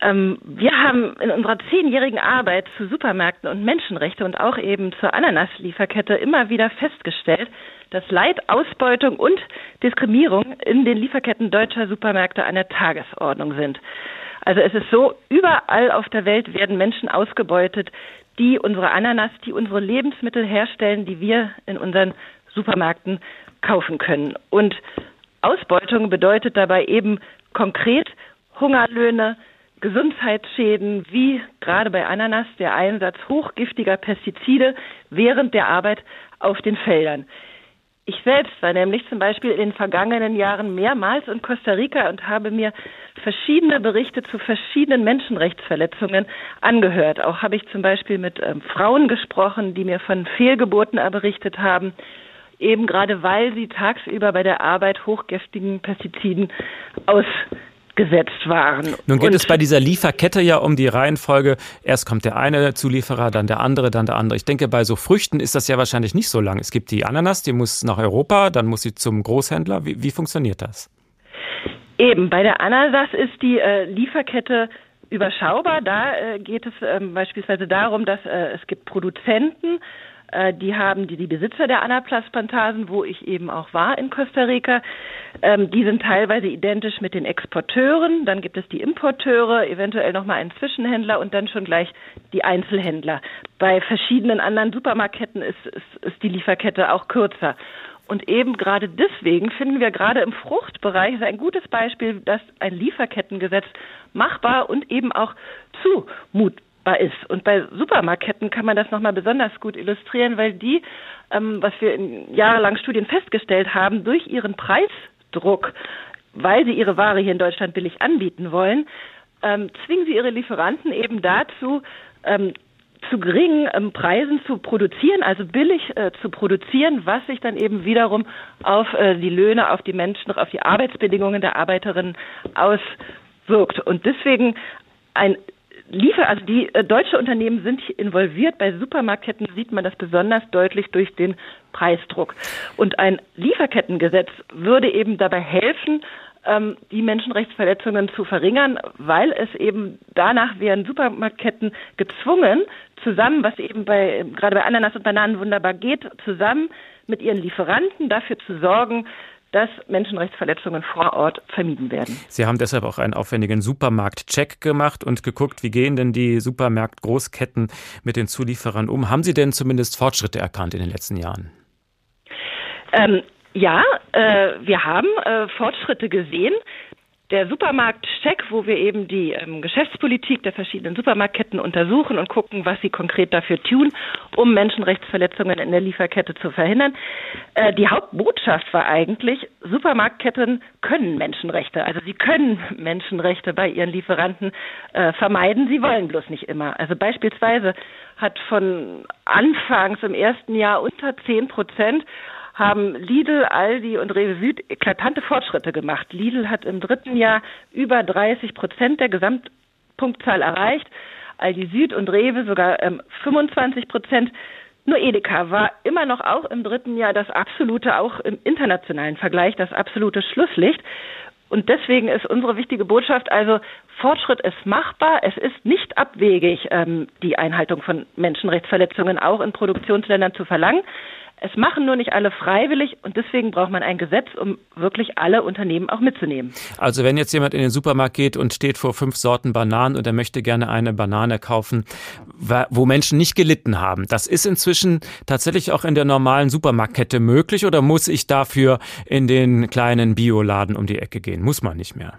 Ähm, wir haben in unserer zehnjährigen Arbeit zu Supermärkten und Menschenrechte und auch eben zur Ananaslieferkette immer wieder festgestellt, dass Leid, Ausbeutung und Diskriminierung in den Lieferketten deutscher Supermärkte an der Tagesordnung sind. Also es ist so, überall auf der Welt werden Menschen ausgebeutet, die unsere Ananas, die unsere Lebensmittel herstellen, die wir in unseren Supermärkten kaufen können. Und Ausbeutung bedeutet dabei eben konkret Hungerlöhne, Gesundheitsschäden wie gerade bei Ananas der Einsatz hochgiftiger Pestizide während der Arbeit auf den Feldern. Ich selbst war nämlich zum Beispiel in den vergangenen Jahren mehrmals in Costa Rica und habe mir verschiedene Berichte zu verschiedenen Menschenrechtsverletzungen angehört. Auch habe ich zum Beispiel mit ähm, Frauen gesprochen, die mir von Fehlgeburten berichtet haben, eben gerade weil sie tagsüber bei der Arbeit hochgiftigen Pestiziden aus gesetzt waren. Nun geht Und es bei dieser Lieferkette ja um die Reihenfolge. Erst kommt der eine Zulieferer, dann der andere, dann der andere. Ich denke, bei so Früchten ist das ja wahrscheinlich nicht so lang. Es gibt die Ananas, die muss nach Europa, dann muss sie zum Großhändler. Wie, wie funktioniert das? Eben, bei der Ananas ist die äh, Lieferkette überschaubar. Da äh, geht es ähm, beispielsweise darum, dass äh, es gibt Produzenten, äh, die haben die, die Besitzer der Anaplas-Plantagen, wo ich eben auch war in Costa Rica. Ähm, die sind teilweise identisch mit den Exporteuren. Dann gibt es die Importeure, eventuell nochmal einen Zwischenhändler und dann schon gleich die Einzelhändler. Bei verschiedenen anderen Supermarktketten ist, ist, ist die Lieferkette auch kürzer. Und eben gerade deswegen finden wir gerade im Fruchtbereich ein gutes Beispiel, dass ein Lieferkettengesetz machbar und eben auch zumutbar ist. Und bei Supermarktketten kann man das nochmal besonders gut illustrieren, weil die, ähm, was wir in jahrelang Studien festgestellt haben, durch ihren Preisdruck, weil sie ihre Ware hier in Deutschland billig anbieten wollen, ähm, zwingen sie ihre Lieferanten eben dazu, ähm, zu geringen ähm, Preisen zu produzieren, also billig äh, zu produzieren, was sich dann eben wiederum auf äh, die Löhne, auf die Menschen, auf die Arbeitsbedingungen der Arbeiterinnen auswirkt. Und deswegen ein Liefer, also die äh, deutsche Unternehmen sind involviert. Bei Supermarktketten sieht man das besonders deutlich durch den Preisdruck. Und ein Lieferkettengesetz würde eben dabei helfen, ähm, die Menschenrechtsverletzungen zu verringern, weil es eben danach wären Supermarktketten gezwungen, zusammen, was eben bei gerade bei Ananas und Bananen wunderbar geht, zusammen mit ihren Lieferanten dafür zu sorgen, dass Menschenrechtsverletzungen vor Ort vermieden werden. Sie haben deshalb auch einen aufwendigen Supermarktcheck gemacht und geguckt, wie gehen denn die Supermarktgroßketten mit den Zulieferern um? Haben Sie denn zumindest Fortschritte erkannt in den letzten Jahren? Ähm, ja, äh, wir haben äh, Fortschritte gesehen. Der Supermarktcheck, wo wir eben die ähm, Geschäftspolitik der verschiedenen Supermarktketten untersuchen und gucken, was sie konkret dafür tun, um Menschenrechtsverletzungen in der Lieferkette zu verhindern. Äh, die Hauptbotschaft war eigentlich, Supermarktketten können Menschenrechte, also sie können Menschenrechte bei ihren Lieferanten äh, vermeiden, sie wollen bloß nicht immer. Also beispielsweise hat von anfangs im ersten Jahr unter zehn Prozent haben Lidl, Aldi und Rewe Süd eklatante Fortschritte gemacht. Lidl hat im dritten Jahr über 30 Prozent der Gesamtpunktzahl erreicht, Aldi Süd und Rewe sogar ähm, 25 Prozent. Nur Edeka war immer noch auch im dritten Jahr das absolute, auch im internationalen Vergleich, das absolute Schlusslicht. Und deswegen ist unsere wichtige Botschaft also, Fortschritt ist machbar. Es ist nicht abwegig, ähm, die Einhaltung von Menschenrechtsverletzungen auch in Produktionsländern zu verlangen. Es machen nur nicht alle freiwillig und deswegen braucht man ein Gesetz, um wirklich alle Unternehmen auch mitzunehmen. Also wenn jetzt jemand in den Supermarkt geht und steht vor fünf Sorten Bananen und er möchte gerne eine Banane kaufen, wo Menschen nicht gelitten haben, das ist inzwischen tatsächlich auch in der normalen Supermarktkette möglich oder muss ich dafür in den kleinen Bioladen um die Ecke gehen? Muss man nicht mehr.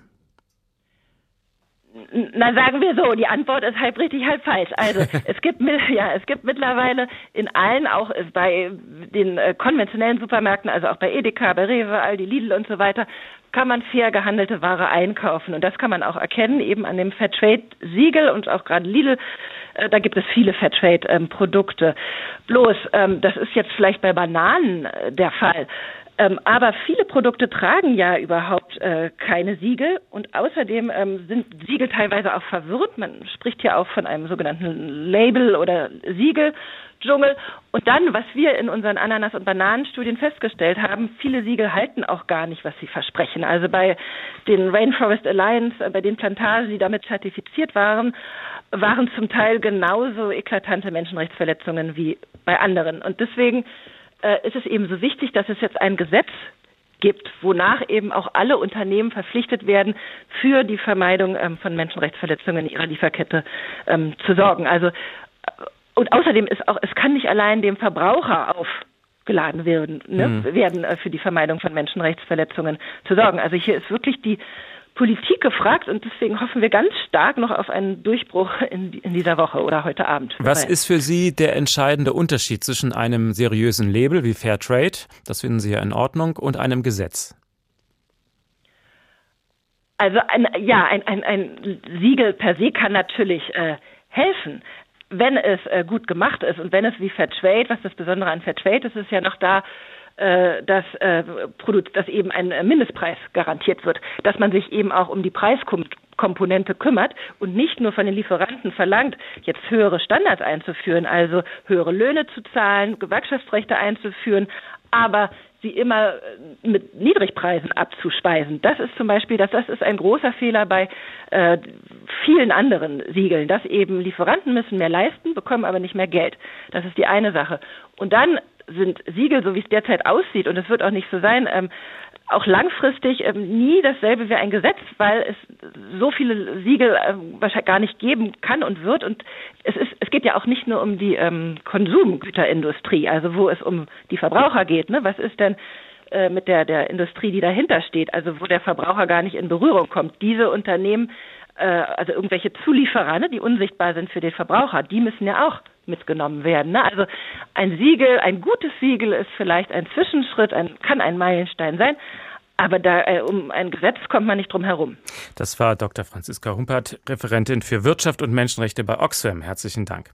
Na, sagen wir so, die Antwort ist halb richtig, halb falsch. Also <laughs> es gibt ja, es gibt mittlerweile in allen, auch bei den äh, konventionellen Supermärkten, also auch bei Edeka, bei Rewe, Aldi, Lidl und so weiter, kann man fair gehandelte Ware einkaufen. Und das kann man auch erkennen, eben an dem Fairtrade-Siegel und auch gerade Lidl, äh, da gibt es viele Fairtrade-Produkte. Ähm, Bloß, ähm, das ist jetzt vielleicht bei Bananen äh, der Fall. Ähm, aber viele Produkte tragen ja überhaupt äh, keine Siegel und außerdem ähm, sind Siegel teilweise auch verwirrt. Man spricht ja auch von einem sogenannten Label oder Siegeldschungel. Und dann, was wir in unseren Ananas- und Bananenstudien festgestellt haben, viele Siegel halten auch gar nicht, was sie versprechen. Also bei den Rainforest Alliance, äh, bei den Plantagen, die damit zertifiziert waren, waren zum Teil genauso eklatante Menschenrechtsverletzungen wie bei anderen. Und deswegen äh, ist es eben so wichtig, dass es jetzt ein Gesetz gibt, wonach eben auch alle Unternehmen verpflichtet werden, für die Vermeidung ähm, von Menschenrechtsverletzungen in ihrer Lieferkette ähm, zu sorgen. Also äh, und außerdem ist auch, es kann nicht allein dem Verbraucher aufgeladen werden, ne, mhm. werden äh, für die Vermeidung von Menschenrechtsverletzungen zu sorgen. Also hier ist wirklich die Politik gefragt und deswegen hoffen wir ganz stark noch auf einen Durchbruch in, in dieser Woche oder heute Abend. Was ist für Sie der entscheidende Unterschied zwischen einem seriösen Label wie Fair Trade, das finden Sie ja in Ordnung, und einem Gesetz? Also ein, ja, ein, ein, ein Siegel per se kann natürlich äh, helfen wenn es äh, gut gemacht ist und wenn es wie Fair Trade, was das Besondere an Fair Trade ist, ist ja noch da, dass, äh, dass eben ein Mindestpreis garantiert wird, dass man sich eben auch um die Preiskomponente kümmert und nicht nur von den Lieferanten verlangt, jetzt höhere Standards einzuführen, also höhere Löhne zu zahlen, Gewerkschaftsrechte einzuführen, aber sie immer äh, mit Niedrigpreisen abzuspeisen. Das ist zum Beispiel, das, das ist ein großer Fehler bei äh, vielen anderen Siegeln, dass eben Lieferanten müssen mehr leisten, bekommen aber nicht mehr Geld. Das ist die eine Sache. Und dann sind Siegel, so wie es derzeit aussieht, und es wird auch nicht so sein, ähm, auch langfristig ähm, nie dasselbe wie ein Gesetz, weil es so viele Siegel ähm, wahrscheinlich gar nicht geben kann und wird. Und es ist, es geht ja auch nicht nur um die ähm, Konsumgüterindustrie, also wo es um die Verbraucher geht. Ne? Was ist denn äh, mit der, der Industrie, die dahinter steht, also wo der Verbraucher gar nicht in Berührung kommt? Diese Unternehmen, äh, also irgendwelche Zulieferer, ne, die unsichtbar sind für den Verbraucher, die müssen ja auch mitgenommen werden. Ne? Also ein Siegel, ein gutes Siegel ist vielleicht ein Zwischenschritt, ein, kann ein Meilenstein sein, aber da, äh, um ein Gesetz kommt man nicht drum herum. Das war Dr. Franziska Humpert, Referentin für Wirtschaft und Menschenrechte bei Oxfam. Herzlichen Dank.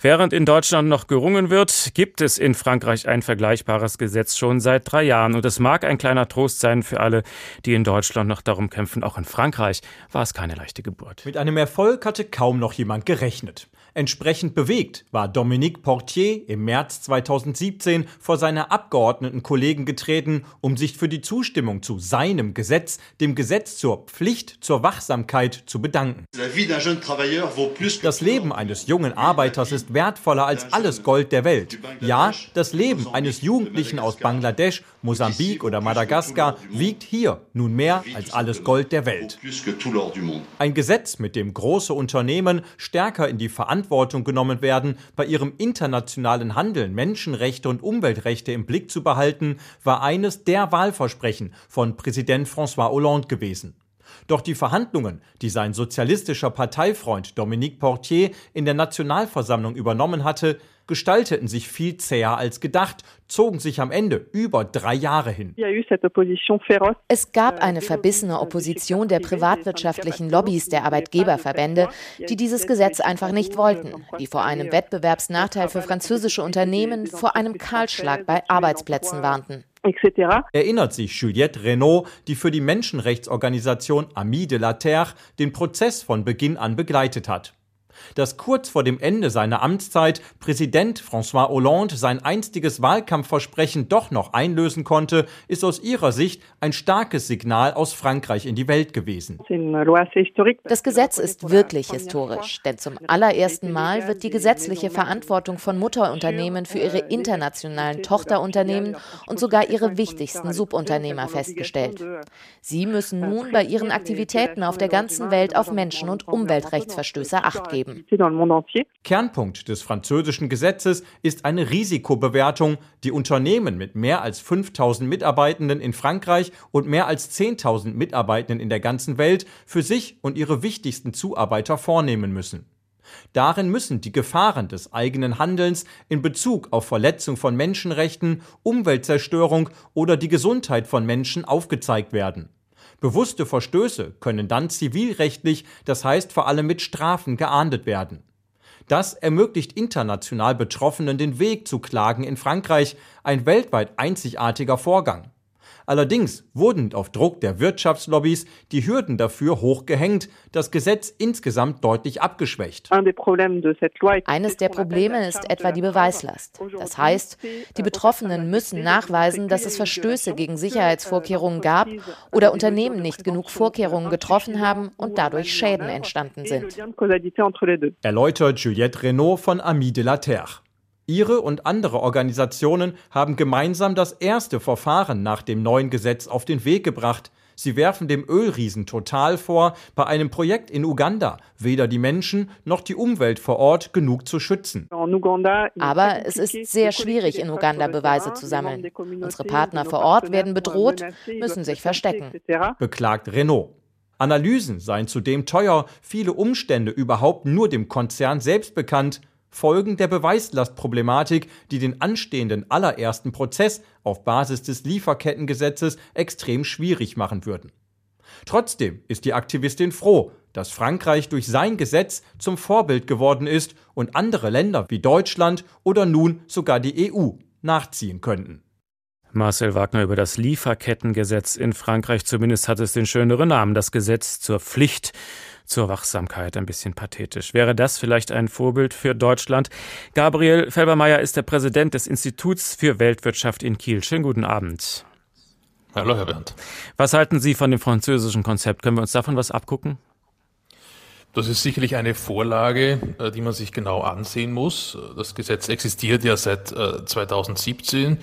Während in Deutschland noch gerungen wird, gibt es in Frankreich ein vergleichbares Gesetz schon seit drei Jahren. Und es mag ein kleiner Trost sein für alle, die in Deutschland noch darum kämpfen. Auch in Frankreich war es keine leichte Geburt. Mit einem Erfolg hatte kaum noch jemand gerechnet. Entsprechend bewegt war Dominique Portier im März 2017 vor seine Abgeordnetenkollegen getreten, um sich für die Zustimmung zu seinem Gesetz, dem Gesetz zur Pflicht zur Wachsamkeit, zu bedanken. Das Leben eines jungen Arbeiters ist wertvoller als alles Gold der Welt. Ja, das Leben eines Jugendlichen aus Bangladesch, Mosambik oder Madagaskar wiegt hier nun mehr als alles Gold der Welt. Ein Gesetz, mit dem große Unternehmen stärker in die Verantwortung genommen werden, bei ihrem internationalen Handeln Menschenrechte und Umweltrechte im Blick zu behalten, war eines der Wahlversprechen von Präsident François Hollande gewesen. Doch die Verhandlungen, die sein sozialistischer Parteifreund Dominique Portier in der Nationalversammlung übernommen hatte, gestalteten sich viel zäher als gedacht, zogen sich am Ende über drei Jahre hin. Es gab eine verbissene Opposition der privatwirtschaftlichen Lobbys der Arbeitgeberverbände, die dieses Gesetz einfach nicht wollten, die vor einem Wettbewerbsnachteil für französische Unternehmen, vor einem Kahlschlag bei Arbeitsplätzen warnten. Erinnert sich Juliette Renault, die für die Menschenrechtsorganisation Amis de la Terre den Prozess von Beginn an begleitet hat dass kurz vor dem Ende seiner Amtszeit Präsident François Hollande sein einstiges Wahlkampfversprechen doch noch einlösen konnte, ist aus ihrer Sicht ein starkes Signal aus Frankreich in die Welt gewesen. Das Gesetz ist wirklich historisch, denn zum allerersten Mal wird die gesetzliche Verantwortung von Mutterunternehmen für ihre internationalen Tochterunternehmen und sogar ihre wichtigsten Subunternehmer festgestellt. Sie müssen nun bei ihren Aktivitäten auf der ganzen Welt auf Menschen- und Umweltrechtsverstöße Acht geben geben. Kernpunkt des französischen Gesetzes ist eine Risikobewertung, die Unternehmen mit mehr als 5000 Mitarbeitenden in Frankreich und mehr als 10.000 Mitarbeitenden in der ganzen Welt für sich und ihre wichtigsten Zuarbeiter vornehmen müssen. Darin müssen die Gefahren des eigenen Handelns in Bezug auf Verletzung von Menschenrechten, Umweltzerstörung oder die Gesundheit von Menschen aufgezeigt werden. Bewusste Verstöße können dann zivilrechtlich, das heißt vor allem mit Strafen geahndet werden. Das ermöglicht international Betroffenen den Weg zu Klagen in Frankreich, ein weltweit einzigartiger Vorgang. Allerdings wurden auf Druck der Wirtschaftslobbys die Hürden dafür hochgehängt, das Gesetz insgesamt deutlich abgeschwächt. Eines der Probleme ist etwa die Beweislast. Das heißt, die Betroffenen müssen nachweisen, dass es Verstöße gegen Sicherheitsvorkehrungen gab oder Unternehmen nicht genug Vorkehrungen getroffen haben und dadurch Schäden entstanden sind. Erläutert Juliette Renault von Amis de la Terre. Ihre und andere Organisationen haben gemeinsam das erste Verfahren nach dem neuen Gesetz auf den Weg gebracht. Sie werfen dem Ölriesen Total vor, bei einem Projekt in Uganda weder die Menschen noch die Umwelt vor Ort genug zu schützen. Aber es ist sehr schwierig, in Uganda Beweise zu sammeln. Unsere Partner vor Ort werden bedroht, müssen sich verstecken. Beklagt Renault. Analysen seien zudem teuer, viele Umstände überhaupt nur dem Konzern selbst bekannt. Folgen der Beweislastproblematik, die den anstehenden allerersten Prozess auf Basis des Lieferkettengesetzes extrem schwierig machen würden. Trotzdem ist die Aktivistin froh, dass Frankreich durch sein Gesetz zum Vorbild geworden ist und andere Länder wie Deutschland oder nun sogar die EU nachziehen könnten. Marcel Wagner über das Lieferkettengesetz in Frankreich. Zumindest hat es den schöneren Namen, das Gesetz zur Pflicht zur Wachsamkeit. Ein bisschen pathetisch. Wäre das vielleicht ein Vorbild für Deutschland? Gabriel Felbermeier ist der Präsident des Instituts für Weltwirtschaft in Kiel. Schönen guten Abend. Hallo, Herr Bernd. Was halten Sie von dem französischen Konzept? Können wir uns davon was abgucken? Das ist sicherlich eine Vorlage, äh, die man sich genau ansehen muss. Das Gesetz existiert ja seit 2017.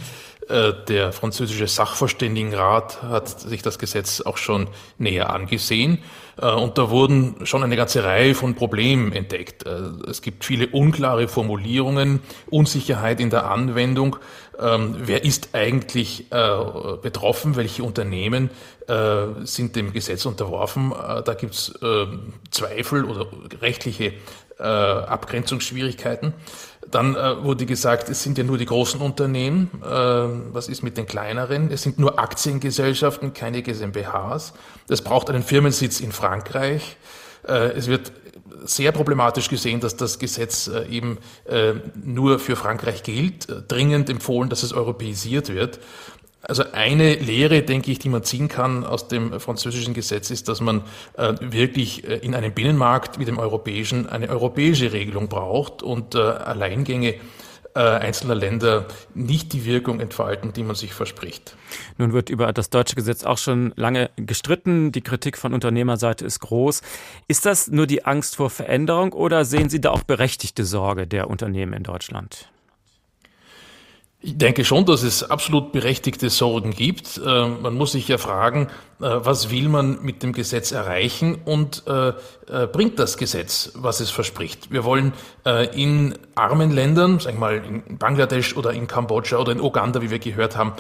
Äh, äh, der französische Sachverständigenrat hat sich das Gesetz auch schon näher angesehen. Und da wurden schon eine ganze Reihe von Problemen entdeckt. Es gibt viele unklare Formulierungen, Unsicherheit in der Anwendung. Ähm, wer ist eigentlich betroffen? Welche Unternehmen sind dem Gesetz unterworfen? Da gibt es Zweifel oder rechtliche Abgrenzungsschwierigkeiten. Dann äh, wurde gesagt, es sind ja nur die großen Unternehmen. Äh, was ist mit den kleineren? Es sind nur Aktiengesellschaften, keine GmbHs. Es braucht einen Firmensitz in Frankreich. Äh, es wird sehr problematisch gesehen, dass das Gesetz äh, eben äh, nur für Frankreich gilt. Äh, dringend empfohlen, dass es europäisiert wird. Also eine Lehre, denke ich, die man ziehen kann aus dem französischen Gesetz, ist, dass man äh, wirklich äh, in einem Binnenmarkt wie dem europäischen eine europäische Regelung braucht und äh, Alleingänge äh, einzelner Länder nicht die Wirkung entfalten, die man sich verspricht. Nun wird über das deutsche Gesetz auch schon lange gestritten. Die Kritik von Unternehmerseite ist groß. Ist das nur die Angst vor Veränderung oder sehen Sie da auch berechtigte Sorge der Unternehmen in Deutschland? Ich denke schon, dass es absolut berechtigte Sorgen gibt. Äh, man muss sich ja fragen, äh, was will man mit dem Gesetz erreichen und äh, bringt das Gesetz, was es verspricht. Wir wollen in armen Ländern, sag ich mal in Bangladesch oder in Kambodscha oder in Uganda, wie wir gehört haben,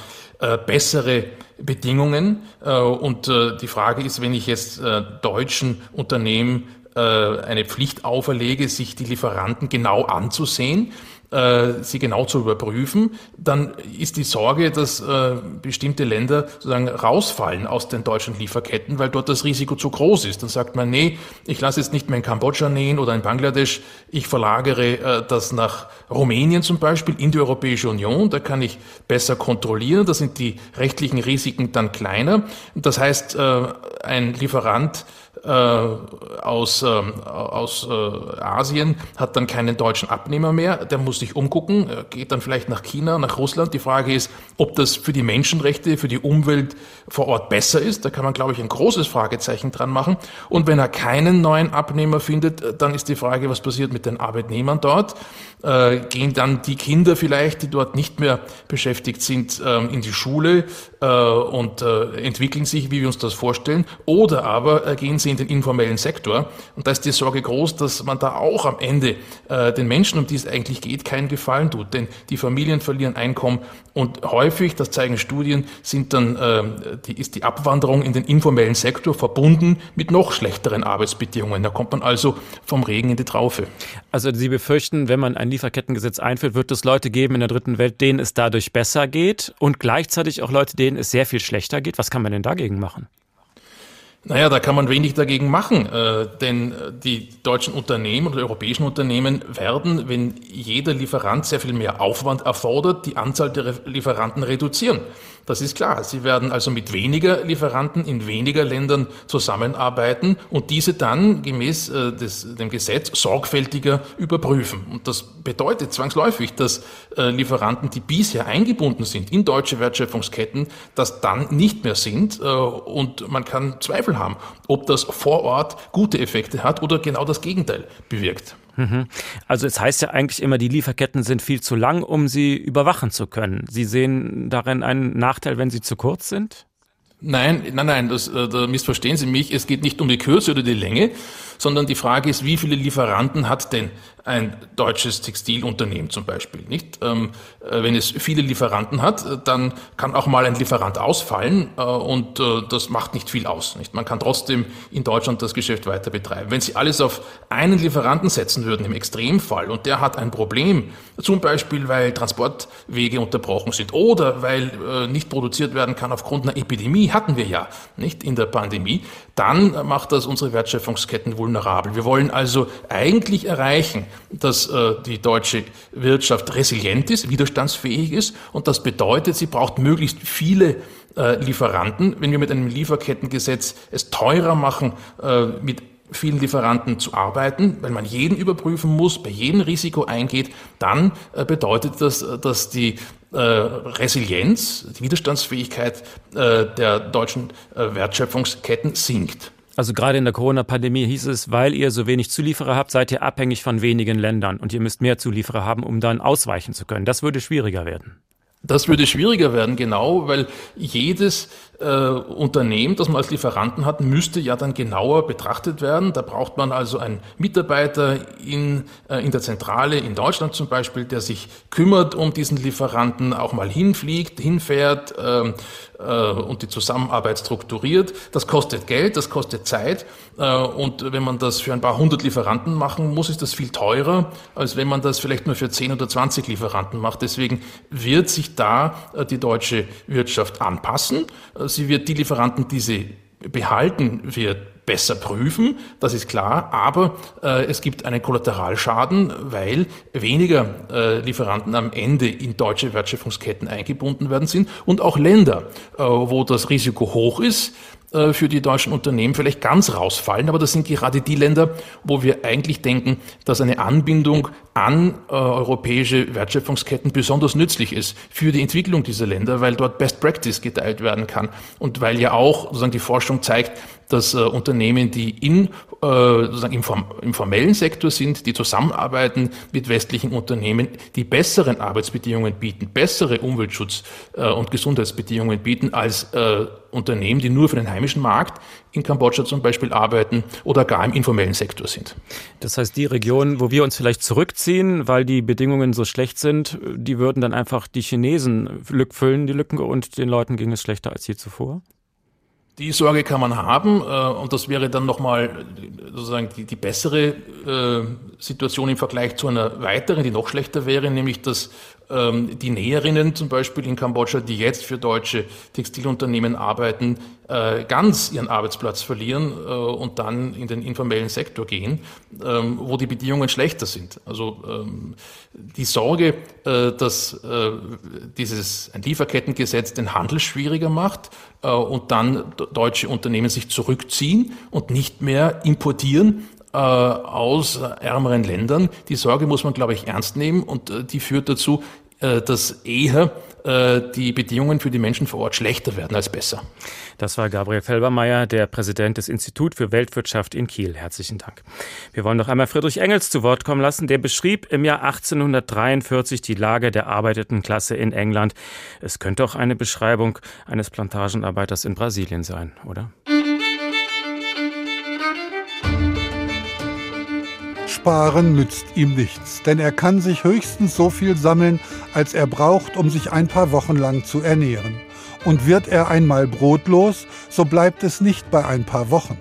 bessere Bedingungen. Und die Frage ist, wenn ich jetzt deutschen Unternehmen eine Pflicht auferlege, sich die Lieferanten genau anzusehen, äh, sie genau zu überprüfen, dann ist die Sorge, dass äh, bestimmte Länder sozusagen rausfallen aus den deutschen Lieferketten, weil dort das Risiko zu groß ist. Dann sagt man, nee, ich lasse jetzt nicht mehr in Kambodscha nähen oder in Bangladesch, ich verlagere äh, das nach Rumänien zum Beispiel in die Europäische Union, da kann ich besser kontrollieren, da sind die rechtlichen Risiken dann kleiner. Das heißt, äh, ein Lieferant äh, aus, äh, aus äh, Asien hat dann keinen deutschen Abnehmer mehr, der muss sich umgucken, geht dann vielleicht nach China, nach Russland. Die Frage ist, ob das für die Menschenrechte, für die Umwelt vor Ort besser ist. Da kann man, glaube ich, ein großes Fragezeichen dran machen. Und wenn er keinen neuen Abnehmer findet, dann ist die Frage, was passiert mit den Arbeitnehmern dort? Äh, gehen dann die Kinder vielleicht, die dort nicht mehr beschäftigt sind, ähm, in die Schule äh, und äh, entwickeln sich, wie wir uns das vorstellen? Oder aber äh, gehen sie in den informellen Sektor? Und da ist die Sorge groß, dass man da auch am Ende äh, den Menschen, um die es eigentlich geht, keinen Gefallen tut. Denn die Familien verlieren Einkommen und häufig, das zeigen Studien, sind dann, äh, die, ist die Abwanderung in den informellen Sektor verbunden mit noch schlechteren Arbeitsbedingungen. Da kommt man also vom Regen in die Traufe. Also Sie befürchten, wenn man ein Lieferkettengesetz einführt, wird es Leute geben in der dritten Welt, denen es dadurch besser geht und gleichzeitig auch Leute, denen es sehr viel schlechter geht. Was kann man denn dagegen machen? Naja, da kann man wenig dagegen machen, äh, denn die deutschen Unternehmen oder europäischen Unternehmen werden, wenn jeder Lieferant sehr viel mehr Aufwand erfordert, die Anzahl der Lieferanten reduzieren. Das ist klar. Sie werden also mit weniger Lieferanten in weniger Ländern zusammenarbeiten und diese dann gemäß äh, des, dem Gesetz sorgfältiger überprüfen. Und das bedeutet zwangsläufig, dass äh, Lieferanten, die bisher eingebunden sind in deutsche Wertschöpfungsketten, das dann nicht mehr sind äh, und man kann Zweifel haben, ob das vor Ort gute Effekte hat oder genau das Gegenteil bewirkt. Mhm. Also es heißt ja eigentlich immer, die Lieferketten sind viel zu lang, um sie überwachen zu können. Sie sehen darin einen Nachteil, wenn sie zu kurz sind? Nein, nein, nein, das, äh, da missverstehen Sie mich. Es geht nicht um die Kürze oder die Länge, sondern die Frage ist, wie viele Lieferanten hat denn ein deutsches Textilunternehmen zum Beispiel, nicht? Ähm, äh, wenn es viele Lieferanten hat, äh, dann kann auch mal ein Lieferant ausfallen äh, und äh, das macht nicht viel aus, nicht? Man kann trotzdem in Deutschland das Geschäft weiter betreiben. Wenn Sie alles auf einen Lieferanten setzen würden im Extremfall und der hat ein Problem, zum Beispiel weil Transportwege unterbrochen sind oder weil äh, nicht produziert werden kann aufgrund einer Epidemie, hatten wir ja nicht in der Pandemie, dann macht das unsere Wertschöpfungsketten vulnerabel. Wir wollen also eigentlich erreichen, dass äh, die deutsche Wirtschaft resilient ist, widerstandsfähig ist und das bedeutet, sie braucht möglichst viele äh, Lieferanten. Wenn wir mit einem Lieferkettengesetz es teurer machen, äh, mit vielen Lieferanten zu arbeiten, weil man jeden überprüfen muss, bei jedem Risiko eingeht, dann äh, bedeutet das, äh, dass die äh, Resilienz, die Widerstandsfähigkeit äh, der deutschen äh, Wertschöpfungsketten sinkt. Also gerade in der Corona-Pandemie hieß es, weil ihr so wenig Zulieferer habt, seid ihr abhängig von wenigen Ländern und ihr müsst mehr Zulieferer haben, um dann ausweichen zu können. Das würde schwieriger werden. Das würde schwieriger werden, genau, weil jedes äh, Unternehmen, das man als Lieferanten hat, müsste ja dann genauer betrachtet werden. Da braucht man also einen Mitarbeiter in, äh, in der Zentrale in Deutschland zum Beispiel, der sich kümmert um diesen Lieferanten, auch mal hinfliegt, hinfährt ähm, äh, und die Zusammenarbeit strukturiert. Das kostet Geld, das kostet Zeit. Äh, und wenn man das für ein paar hundert Lieferanten machen muss, ist das viel teurer, als wenn man das vielleicht nur für zehn oder zwanzig Lieferanten macht. Deswegen wird sich da äh, die deutsche Wirtschaft anpassen. Sie wird die Lieferanten, die sie behalten wird, besser prüfen, das ist klar, aber äh, es gibt einen Kollateralschaden, weil weniger äh, Lieferanten am Ende in deutsche Wertschöpfungsketten eingebunden werden sind und auch Länder, äh, wo das Risiko hoch ist, für die deutschen Unternehmen vielleicht ganz rausfallen, aber das sind gerade die Länder, wo wir eigentlich denken, dass eine Anbindung an äh, europäische Wertschöpfungsketten besonders nützlich ist für die Entwicklung dieser Länder, weil dort Best Practice geteilt werden kann und weil ja auch sozusagen die Forschung zeigt, dass äh, Unternehmen, die in, äh, im, im, formellen Sektor sind, die zusammenarbeiten mit westlichen Unternehmen, die besseren Arbeitsbedingungen bieten, bessere Umweltschutz- äh, und Gesundheitsbedingungen bieten als äh, Unternehmen, die nur für den heimischen Markt in Kambodscha zum Beispiel arbeiten oder gar im informellen Sektor sind. Das heißt, die Regionen, wo wir uns vielleicht zurückziehen, weil die Bedingungen so schlecht sind, die würden dann einfach die Chinesen füllen, die Lücken, und den Leuten ging es schlechter als je zuvor? Die Sorge kann man haben äh, und das wäre dann nochmal sozusagen die, die bessere äh, Situation im Vergleich zu einer weiteren, die noch schlechter wäre, nämlich dass ähm, die Näherinnen zum Beispiel in Kambodscha, die jetzt für deutsche Textilunternehmen arbeiten, äh, ganz ihren Arbeitsplatz verlieren äh, und dann in den informellen Sektor gehen, ähm, wo die Bedingungen schlechter sind. Also ähm, die Sorge, äh, dass äh, dieses ein Lieferkettengesetz den Handel schwieriger macht äh, und dann deutsche Unternehmen sich zurückziehen und nicht mehr importieren, äh, aus ärmeren Ländern. Die Sorge muss man, glaube ich, ernst nehmen und die führt dazu, dass eher die Bedingungen für die Menschen vor Ort schlechter werden als besser. Das war Gabriel Felbermeier, der Präsident des Institut für Weltwirtschaft in Kiel. Herzlichen Dank. Wir wollen noch einmal Friedrich Engels zu Wort kommen lassen. Der beschrieb im Jahr 1843 die Lage der arbeitenden Klasse in England. Es könnte auch eine Beschreibung eines Plantagenarbeiters in Brasilien sein, oder? Sparen nützt ihm nichts, denn er kann sich höchstens so viel sammeln, als er braucht, um sich ein paar Wochen lang zu ernähren. Und wird er einmal brotlos, so bleibt es nicht bei ein paar Wochen.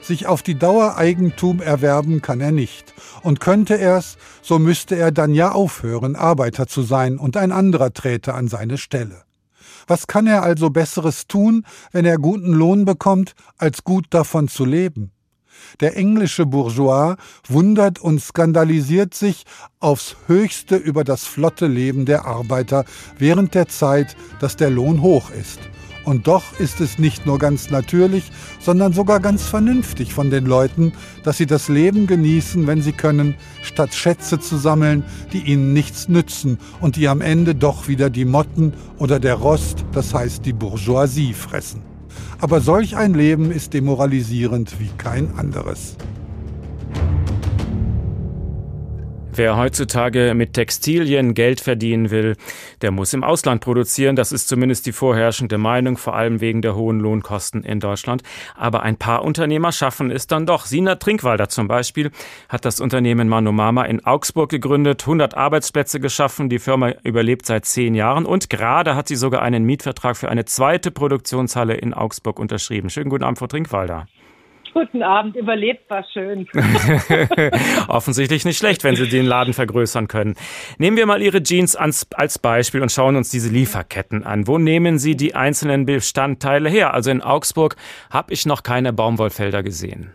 Sich auf die Dauer Eigentum erwerben kann er nicht. Und könnte er's, so müsste er dann ja aufhören, Arbeiter zu sein, und ein anderer träte an seine Stelle. Was kann er also Besseres tun, wenn er guten Lohn bekommt, als gut davon zu leben? Der englische Bourgeois wundert und skandalisiert sich aufs höchste über das flotte Leben der Arbeiter während der Zeit, dass der Lohn hoch ist. Und doch ist es nicht nur ganz natürlich, sondern sogar ganz vernünftig von den Leuten, dass sie das Leben genießen, wenn sie können, statt Schätze zu sammeln, die ihnen nichts nützen und die am Ende doch wieder die Motten oder der Rost, das heißt die Bourgeoisie, fressen. Aber solch ein Leben ist demoralisierend wie kein anderes. Wer heutzutage mit Textilien Geld verdienen will, der muss im Ausland produzieren. Das ist zumindest die vorherrschende Meinung, vor allem wegen der hohen Lohnkosten in Deutschland. Aber ein paar Unternehmer schaffen es dann doch. Sina Trinkwalder zum Beispiel hat das Unternehmen Manomama in Augsburg gegründet, 100 Arbeitsplätze geschaffen. Die Firma überlebt seit zehn Jahren und gerade hat sie sogar einen Mietvertrag für eine zweite Produktionshalle in Augsburg unterschrieben. Schönen guten Abend, Frau Trinkwalder. Guten Abend, überlebt war schön. <laughs> Offensichtlich nicht schlecht, wenn Sie den Laden vergrößern können. Nehmen wir mal Ihre Jeans als, Beispiel und schauen uns diese Lieferketten an. Wo nehmen Sie die einzelnen Bestandteile her? Also in Augsburg habe ich noch keine Baumwollfelder gesehen.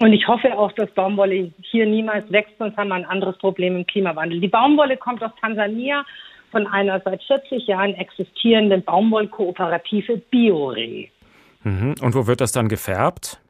Und ich hoffe auch, dass Baumwolle hier niemals wächst, sonst haben wir ein anderes Problem im Klimawandel. Die Baumwolle kommt aus Tansania von einer seit 40 Jahren existierenden Baumwollkooperative Biore. Mhm. Und wo wird das dann gefärbt?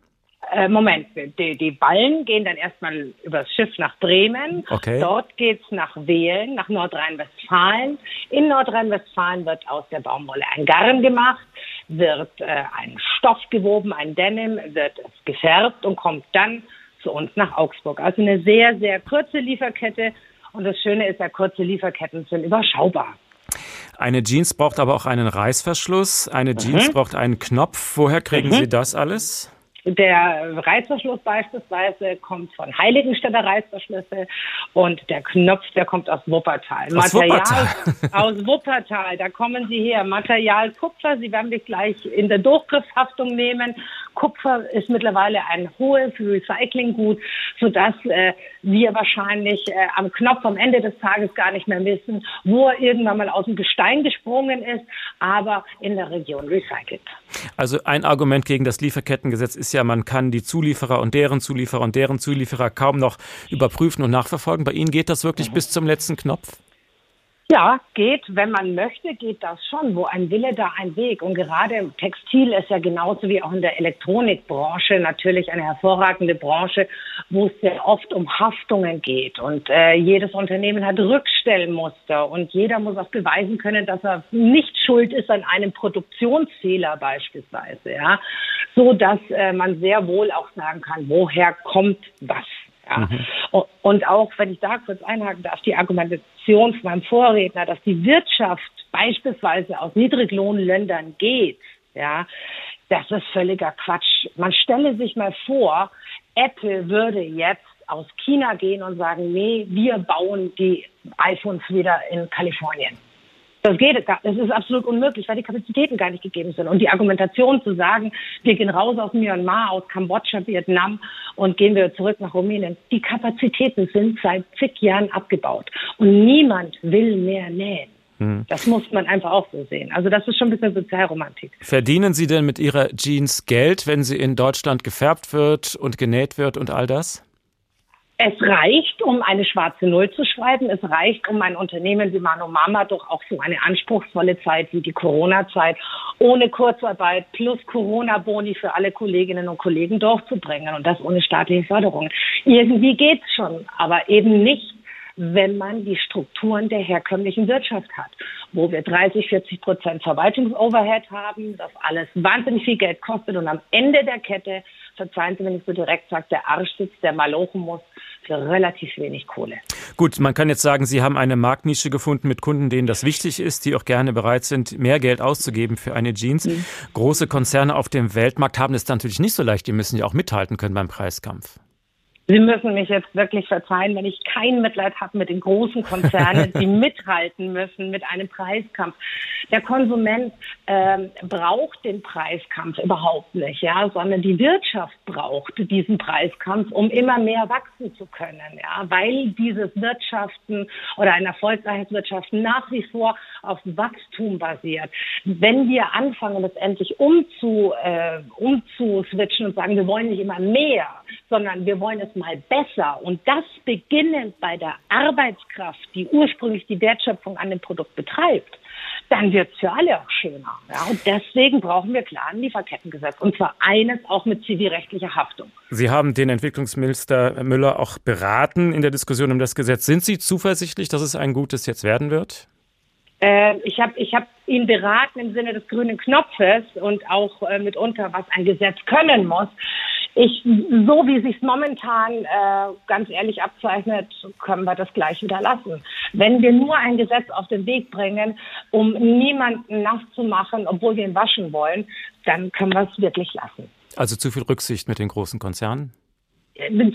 Äh, Moment, die, die, Ballen gehen dann erstmal übers Schiff nach Bremen. Okay. Dort geht es nach Wehlen, nach Nordrhein-Westfalen. In Nordrhein-Westfalen wird aus der Baumwolle ein Garn gemacht, wird äh, ein Stoff gewoben, ein Denim, wird es gefärbt und kommt dann zu uns nach Augsburg. Also eine sehr, sehr kurze Lieferkette. Und das Schöne ist ja, kurze Lieferketten sind überschaubar. Eine Jeans braucht aber auch einen Reißverschluss. Eine Jeans mhm. braucht einen Knopf. Woher kriegen mhm. Sie das alles? Der Reißverschluss beispielsweise kommt von Heiligenstädter Reißverschlüsse und der Knopf, der kommt aus Wuppertal. Aus Material Wuppertal. <laughs> aus Wuppertal, da kommen Sie her. Material Kupfer, Sie werden mich gleich in der Durchgriffshaftung nehmen. Kupfer ist mittlerweile ein hohes Recyclinggut, sodass äh, wir wahrscheinlich äh, am Knopf am Ende des Tages gar nicht mehr wissen, wo er irgendwann mal aus dem Gestein gesprungen ist, aber in der Region recycelt. Also ein Argument gegen das Lieferkettengesetz ist ja, man kann die Zulieferer und deren Zulieferer und deren Zulieferer kaum noch überprüfen und nachverfolgen. Bei Ihnen geht das wirklich mhm. bis zum letzten Knopf? Ja, geht, wenn man möchte, geht das schon. Wo ein Wille, da ein Weg. Und gerade im Textil ist ja genauso wie auch in der Elektronikbranche natürlich eine hervorragende Branche, wo es sehr oft um Haftungen geht. Und äh, jedes Unternehmen hat Rückstellmuster und jeder muss auch beweisen können, dass er nicht schuld ist an einem Produktionsfehler beispielsweise. Ja, so dass äh, man sehr wohl auch sagen kann, woher kommt was. Ja. Mhm. Und auch, wenn ich da kurz einhaken darf, die Argumentation von meinem Vorredner, dass die Wirtschaft beispielsweise aus Niedriglohnländern geht, ja, das ist völliger Quatsch. Man stelle sich mal vor, Apple würde jetzt aus China gehen und sagen, nee, wir bauen die iPhones wieder in Kalifornien. Das geht, das ist absolut unmöglich, weil die Kapazitäten gar nicht gegeben sind. Und die Argumentation zu sagen, wir gehen raus aus Myanmar, aus Kambodscha, Vietnam und gehen wir zurück nach Rumänien, die Kapazitäten sind seit zig Jahren abgebaut. Und niemand will mehr nähen. Hm. Das muss man einfach auch so sehen. Also das ist schon ein bisschen Sozialromantik. Verdienen Sie denn mit Ihrer Jeans Geld, wenn sie in Deutschland gefärbt wird und genäht wird und all das? Es reicht, um eine schwarze Null zu schreiben. Es reicht, um ein Unternehmen wie Mano Mama doch auch so eine anspruchsvolle Zeit wie die Corona-Zeit ohne Kurzarbeit plus Corona-Boni für alle Kolleginnen und Kollegen durchzubringen und das ohne staatliche Förderung. Irgendwie geht's schon, aber eben nicht wenn man die Strukturen der herkömmlichen Wirtschaft hat, wo wir 30, 40 Prozent Verwaltungsoverhead haben, das alles wahnsinnig viel Geld kostet und am Ende der Kette, verzeihen Sie, wenn ich so direkt sage, der Arsch sitzt, der malochen muss, für relativ wenig Kohle. Gut, man kann jetzt sagen, Sie haben eine Marktnische gefunden mit Kunden, denen das wichtig ist, die auch gerne bereit sind, mehr Geld auszugeben für eine Jeans. Mhm. Große Konzerne auf dem Weltmarkt haben es natürlich nicht so leicht. Die müssen ja auch mithalten können beim Preiskampf. Sie müssen mich jetzt wirklich verzeihen, wenn ich kein Mitleid habe mit den großen Konzernen, <laughs> die mithalten müssen mit einem Preiskampf. Der Konsument ähm, braucht den Preiskampf überhaupt nicht, ja, sondern die Wirtschaft braucht diesen Preiskampf, um immer mehr wachsen zu können, ja, weil dieses Wirtschaften oder ein erfolgreiches Wirtschaften nach wie vor auf Wachstum basiert. Wenn wir anfangen, das endlich umzu, äh, umzuswitchen und sagen, wir wollen nicht immer mehr, sondern wir wollen es mal besser. Und das beginnend bei der Arbeitskraft, die ursprünglich die Wertschöpfung an dem Produkt betreibt, dann wird es für alle auch schöner. Ja? Und deswegen brauchen wir klar ein Lieferkettengesetz. Und zwar eines auch mit zivilrechtlicher Haftung. Sie haben den Entwicklungsminister Müller auch beraten in der Diskussion um das Gesetz. Sind Sie zuversichtlich, dass es ein gutes jetzt werden wird? Äh, ich habe ich hab ihn beraten im Sinne des grünen Knopfes und auch äh, mitunter, was ein Gesetz können muss. Ich, so wie sich momentan äh, ganz ehrlich abzeichnet, können wir das gleich wieder lassen. Wenn wir nur ein Gesetz auf den Weg bringen, um niemanden nass zu machen, obwohl wir ihn waschen wollen, dann können wir es wirklich lassen. Also zu viel Rücksicht mit den großen Konzernen?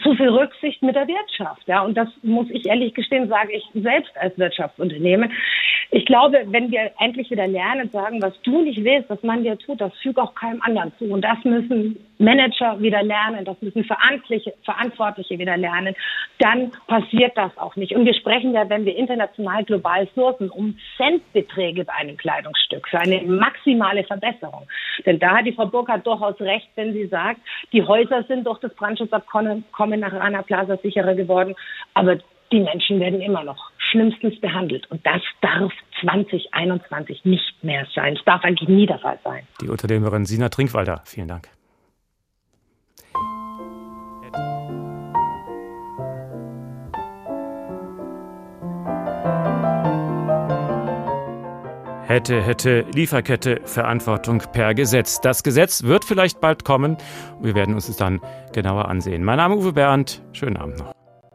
Zu viel Rücksicht mit der Wirtschaft. Ja, und das muss ich ehrlich gestehen, sage ich selbst als Wirtschaftsunternehmen. Ich glaube, wenn wir endlich wieder lernen, sagen, was du nicht willst, was man dir tut, das fügt auch keinem anderen zu. Und das müssen Manager wieder lernen, das müssen Verantwortliche, Verantwortliche wieder lernen. Dann passiert das auch nicht. Und wir sprechen ja, wenn wir international global sourcen, um Centbeträge bei einem Kleidungsstück für eine maximale Verbesserung. Denn da hat die Frau Burkhardt durchaus recht, wenn sie sagt, die Häuser sind durch das Brandschutzabkommen nach Rana Plaza sicherer geworden, aber die Menschen werden immer noch schlimmstens behandelt. Und das darf 2021 nicht mehr sein. Es darf eigentlich nie der Fall sein. Die Unternehmerin Sina Trinkwalder, vielen Dank. Hätte, hätte, Lieferkette, Verantwortung per Gesetz. Das Gesetz wird vielleicht bald kommen. Wir werden uns es dann genauer ansehen. Mein Name ist Uwe Bernd. Schönen Abend noch.